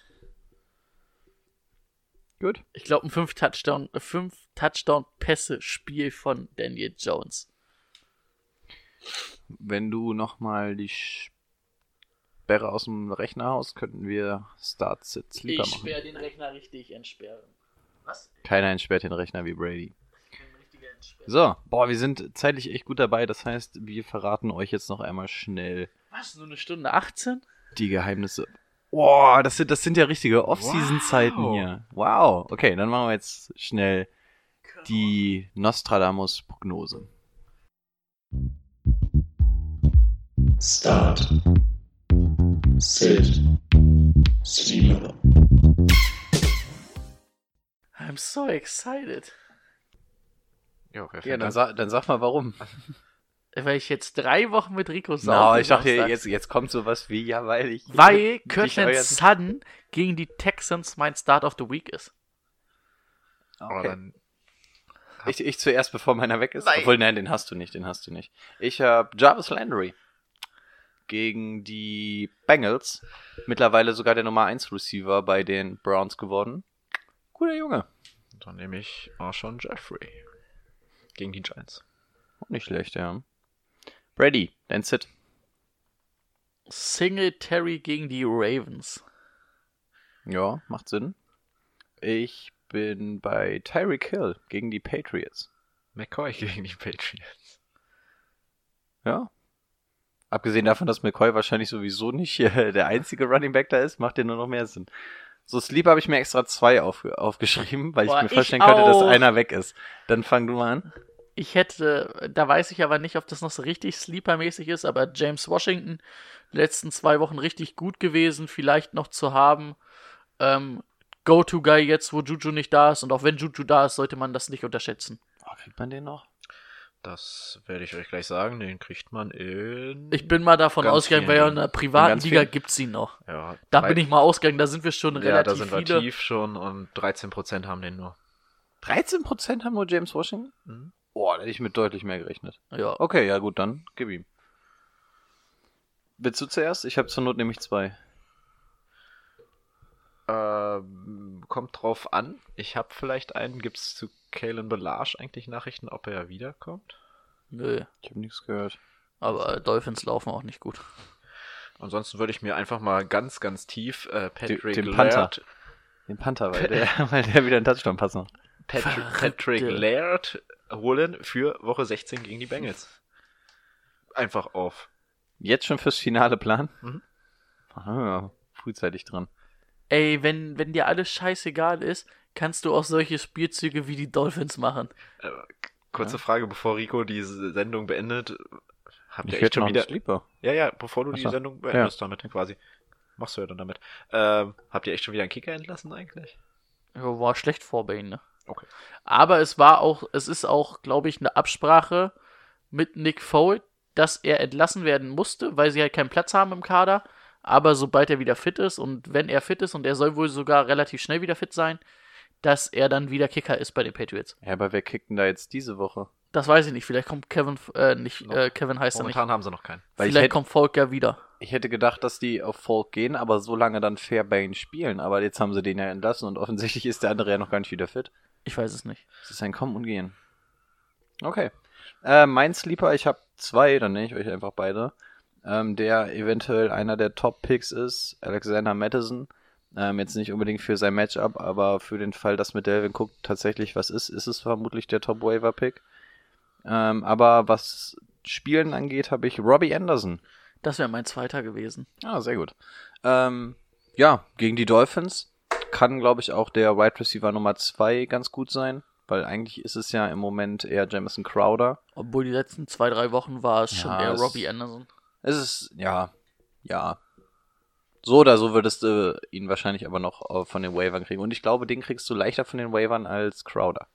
Gut. Ich glaube, ein 5 Touchdown, 5 Touchdown Pässe Spiel von Daniel Jones. Wenn du nochmal die Sperre aus dem Rechner haust, könnten wir Start-Sits lieber Ich machen. sperre den Rechner richtig entsperren. Was? Keiner entsperrt den Rechner wie Brady. So, boah, wir sind zeitlich echt gut dabei. Das heißt, wir verraten euch jetzt noch einmal schnell Was? Nur eine Stunde 18? die Geheimnisse. Boah, das sind, das sind ja richtige Off-Season-Zeiten Wow. hier. Wow. Okay, dann machen wir jetzt schnell die Nostradamus-Prognose. Start. Sit. Sleeper. I'm so excited. Ja, wer Ja, dann, an? sa dann sag mal warum. Weil ich jetzt drei Wochen mit Rico saufe. No, ich dachte, Samstags. jetzt, jetzt kommt sowas wie, ja, weil ich. Weil euren- Sudden gegen die Texans mein Start of the Week ist. Aber Okay. dann Ich, ich zuerst, bevor meiner weg ist. Nein. Obwohl, nein, den hast du nicht, den hast du nicht. Ich habe Jarvis Landry gegen die Bengals. Mittlerweile sogar der Nummer 1 Receiver bei den Browns geworden. Guter Junge. Dann nehme ich Marshawn Jeffrey. Gegen die Giants. Nicht schlecht, ja. Brady, dein Sit. Singletary gegen die Ravens. Ja, macht Sinn. Ich bin bei Tyreek Hill gegen die Patriots. McCoy gegen die Patriots. Ja. Abgesehen davon, dass McCoy wahrscheinlich sowieso nicht äh, der einzige Running Back da ist, macht der nur noch mehr Sinn. So, Sleep habe ich mir extra zwei auf, aufgeschrieben, weil Boah, ich mir ich vorstellen könnte, dass einer weg ist. Dann fang du mal an. Ich hätte, da weiß ich aber nicht, ob das noch so richtig sleepermäßig ist, aber James Washington, die letzten zwei Wochen richtig gut gewesen, vielleicht noch zu haben. Ähm, Go-To-Guy jetzt, wo Juju nicht da ist. Und auch wenn Juju da ist, sollte man das nicht unterschätzen. Oh, kriegt man den noch? Das werde ich euch gleich sagen. Den kriegt man in. Ich bin mal davon ausgegangen, weil ja in einer privaten ganz Liga vielen? gibt's ihn noch. Ja, Da bin ich mal ausgegangen, da sind wir schon Ja, relativ da sind wir viele. tief schon und 13% haben den nur. 13% haben nur James Washington? Mhm. Boah, da hätte ich mit deutlich mehr gerechnet. Ja. Okay, ja gut, dann gib ihm. Willst du zuerst? Ich habe zur Not nämlich zwei. Ähm, kommt drauf an. Ich habe vielleicht einen. Gibt es zu Kalen Belage eigentlich Nachrichten, ob er wiederkommt? Nö. Ich habe nichts gehört. Aber Dolphins laufen auch nicht gut. Ansonsten würde ich mir einfach mal ganz, ganz tief äh, Patrick den Panther. Laird, Den Panther, weil der, weil der wieder einen Touchdown passen. Patrick, Verrückte. Patrick Laird holen für Woche 16 gegen die Bengals. Einfach auf. Jetzt schon fürs Finale Plan? Mhm. Ah, frühzeitig dran. Ey, wenn, wenn dir alles scheißegal ist, kannst du auch solche Spielzüge wie die Dolphins machen. Äh, kurze Frage, bevor Rico die Sendung beendet. Habt ihr echt schon wieder. Sleeper. Ja, ja, bevor du die Ach so. Sendung beendest damit quasi. Machst du ja dann damit. Ähm, habt ihr echt schon wieder einen Kicker entlassen eigentlich? Ja, war schlecht vor bei ihnen, ne? Okay. Aber es war auch, es ist auch, glaube ich, eine Absprache mit Nick Fowl, dass er entlassen werden musste, weil sie halt keinen Platz haben im Kader. Aber sobald er wieder fit ist und wenn er fit ist und er soll wohl sogar relativ schnell wieder fit sein, dass er dann wieder Kicker ist bei den Patriots. Ja, aber wer kickt denn da jetzt diese Woche? Das weiß ich nicht. Vielleicht kommt Kevin, äh, nicht, äh, Kevin heißt er nicht. Momentan haben sie noch keinen. Weil ich Vielleicht hätte- kommt Volker wieder. Ich hätte gedacht, dass die auf Folk gehen, aber so lange dann Fairbairn spielen. Aber jetzt haben sie den ja entlassen und offensichtlich ist der andere ja noch gar nicht wieder fit. Ich weiß es nicht. Es ist ein Kommen und Gehen. Okay. Äh, mein Sleeper, ich habe zwei, dann nenne ich euch einfach beide. Ähm, der eventuell einer der Top-Picks ist, Alexander Madison. Ähm, jetzt nicht unbedingt für sein Matchup, aber für den Fall, dass mit Delvin Cook tatsächlich was ist, ist es vermutlich der Top-Waiver-Pick. Ähm, aber was Spielen angeht, habe ich Robbie Anderson. Das wäre mein zweiter gewesen. Ah, sehr gut. Ähm, ja, gegen die Dolphins kann, glaube ich, auch der Wide Receiver Nummer 2 ganz gut sein, weil eigentlich ist es ja im Moment eher Jamison Crowder. Obwohl die letzten zwei, drei Wochen war es schon Ja, eher es- Robbie Anderson. Es ist, ja, ja. So oder so würdest du ihn wahrscheinlich aber noch äh, von den Waivern kriegen. Und ich glaube, den kriegst du leichter von den Waivern als Crowder.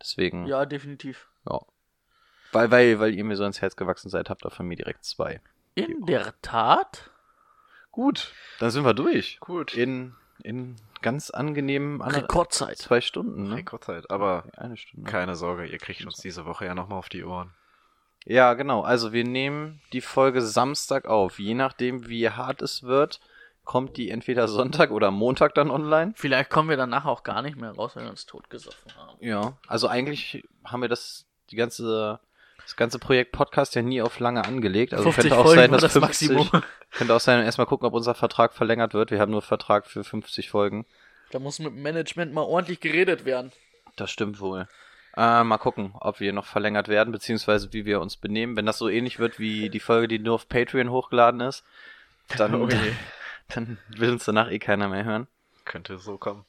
Deswegen, Ja, definitiv. ja. Weil, weil, weil ihr mir so ins Herz gewachsen seid, habt ihr von mir direkt zwei. In der Tat. Gut, dann sind wir durch. Gut. In, in ganz angenehmen ander- Rekordzeit. zwei Stunden, ne? Rekordzeit. Aber Eine Stunde. keine Sorge, ihr kriegt uns diese Woche ja nochmal auf die Ohren. Ja, genau. Also wir nehmen die Folge Samstag auf. Je nachdem, wie hart es wird, kommt die entweder Sonntag oder Montag dann online. Vielleicht kommen wir danach auch gar nicht mehr raus, wenn wir uns totgesoffen haben. Ja. Also eigentlich haben wir das die ganze das ganze Projekt Podcast ja nie auf lange angelegt. Also 50 könnte auch Folgen sein, dass das 50, Maximum. könnte auch sein, erstmal gucken, ob unser Vertrag verlängert wird. Wir haben nur Vertrag für 50 Folgen. Da muss mit dem Management mal ordentlich geredet werden. Das stimmt wohl. Äh, mal gucken, ob wir noch verlängert werden, beziehungsweise wie wir uns benehmen. Wenn das so ähnlich wird wie die Folge, die nur auf Patreon hochgeladen ist, dann, je. dann will uns danach eh keiner mehr hören. Könnte so kommen.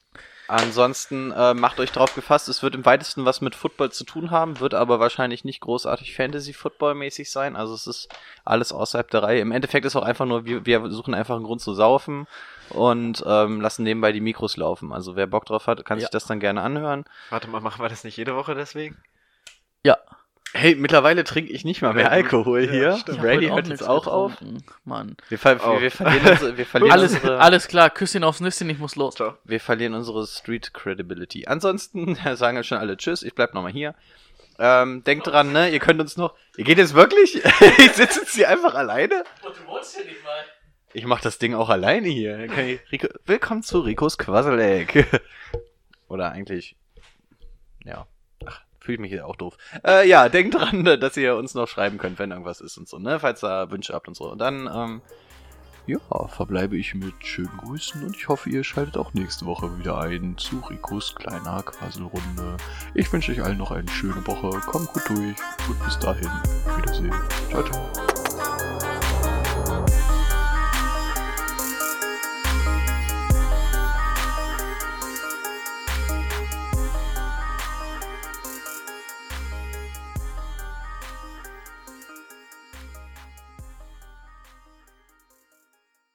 Ansonsten äh, macht euch drauf gefasst, es wird im weitesten was mit Football zu tun haben, wird aber wahrscheinlich nicht großartig Fantasy-Football-mäßig sein. Also es ist alles außerhalb der Reihe. Im Endeffekt ist auch einfach nur, wir, wir suchen einfach einen Grund zu saufen und ähm, lassen nebenbei die Mikros laufen. Also wer Bock drauf hat, kann Ja. sich das dann gerne anhören. Warte mal, machen wir das nicht jede Woche deswegen? Ja. Hey, mittlerweile trinke ich nicht mal mehr Ja, Alkohol ja, hier. stimmt. Brady hört jetzt auch auf. Mann. Wir, ver Oh. wir, wir verlieren, unsere, wir verlieren Alles, unsere, alles klar, Küsschen aufs Nüsschen, ich muss los. Ciao. wir verlieren unsere Street Credibility. Ansonsten sagen wir schon alle Tschüss. Ich bleib nochmal hier. Ähm, denkt dran, ne? Ihr könnt uns noch. Ihr geht jetzt wirklich? ich sitze jetzt hier einfach alleine. Und du wohnst hier nicht mal. Ich mach das Ding auch alleine hier. Ich, Rico, willkommen zu Ricos Quasseleck. Oder eigentlich. Ja. Fühle ich mich hier auch doof. Äh, ja, denkt dran, dass ihr uns noch schreiben könnt, wenn irgendwas ist und so, ne? Falls ihr Wünsche habt und so. Und dann, ähm, ja, verbleibe ich mit schönen Grüßen und ich hoffe, ihr schaltet auch nächste Woche wieder ein zu Ricos kleiner Quasselrunde. Ich wünsche euch allen noch eine schöne Woche, kommt gut durch und bis dahin, Wiedersehen. Ciao, ciao.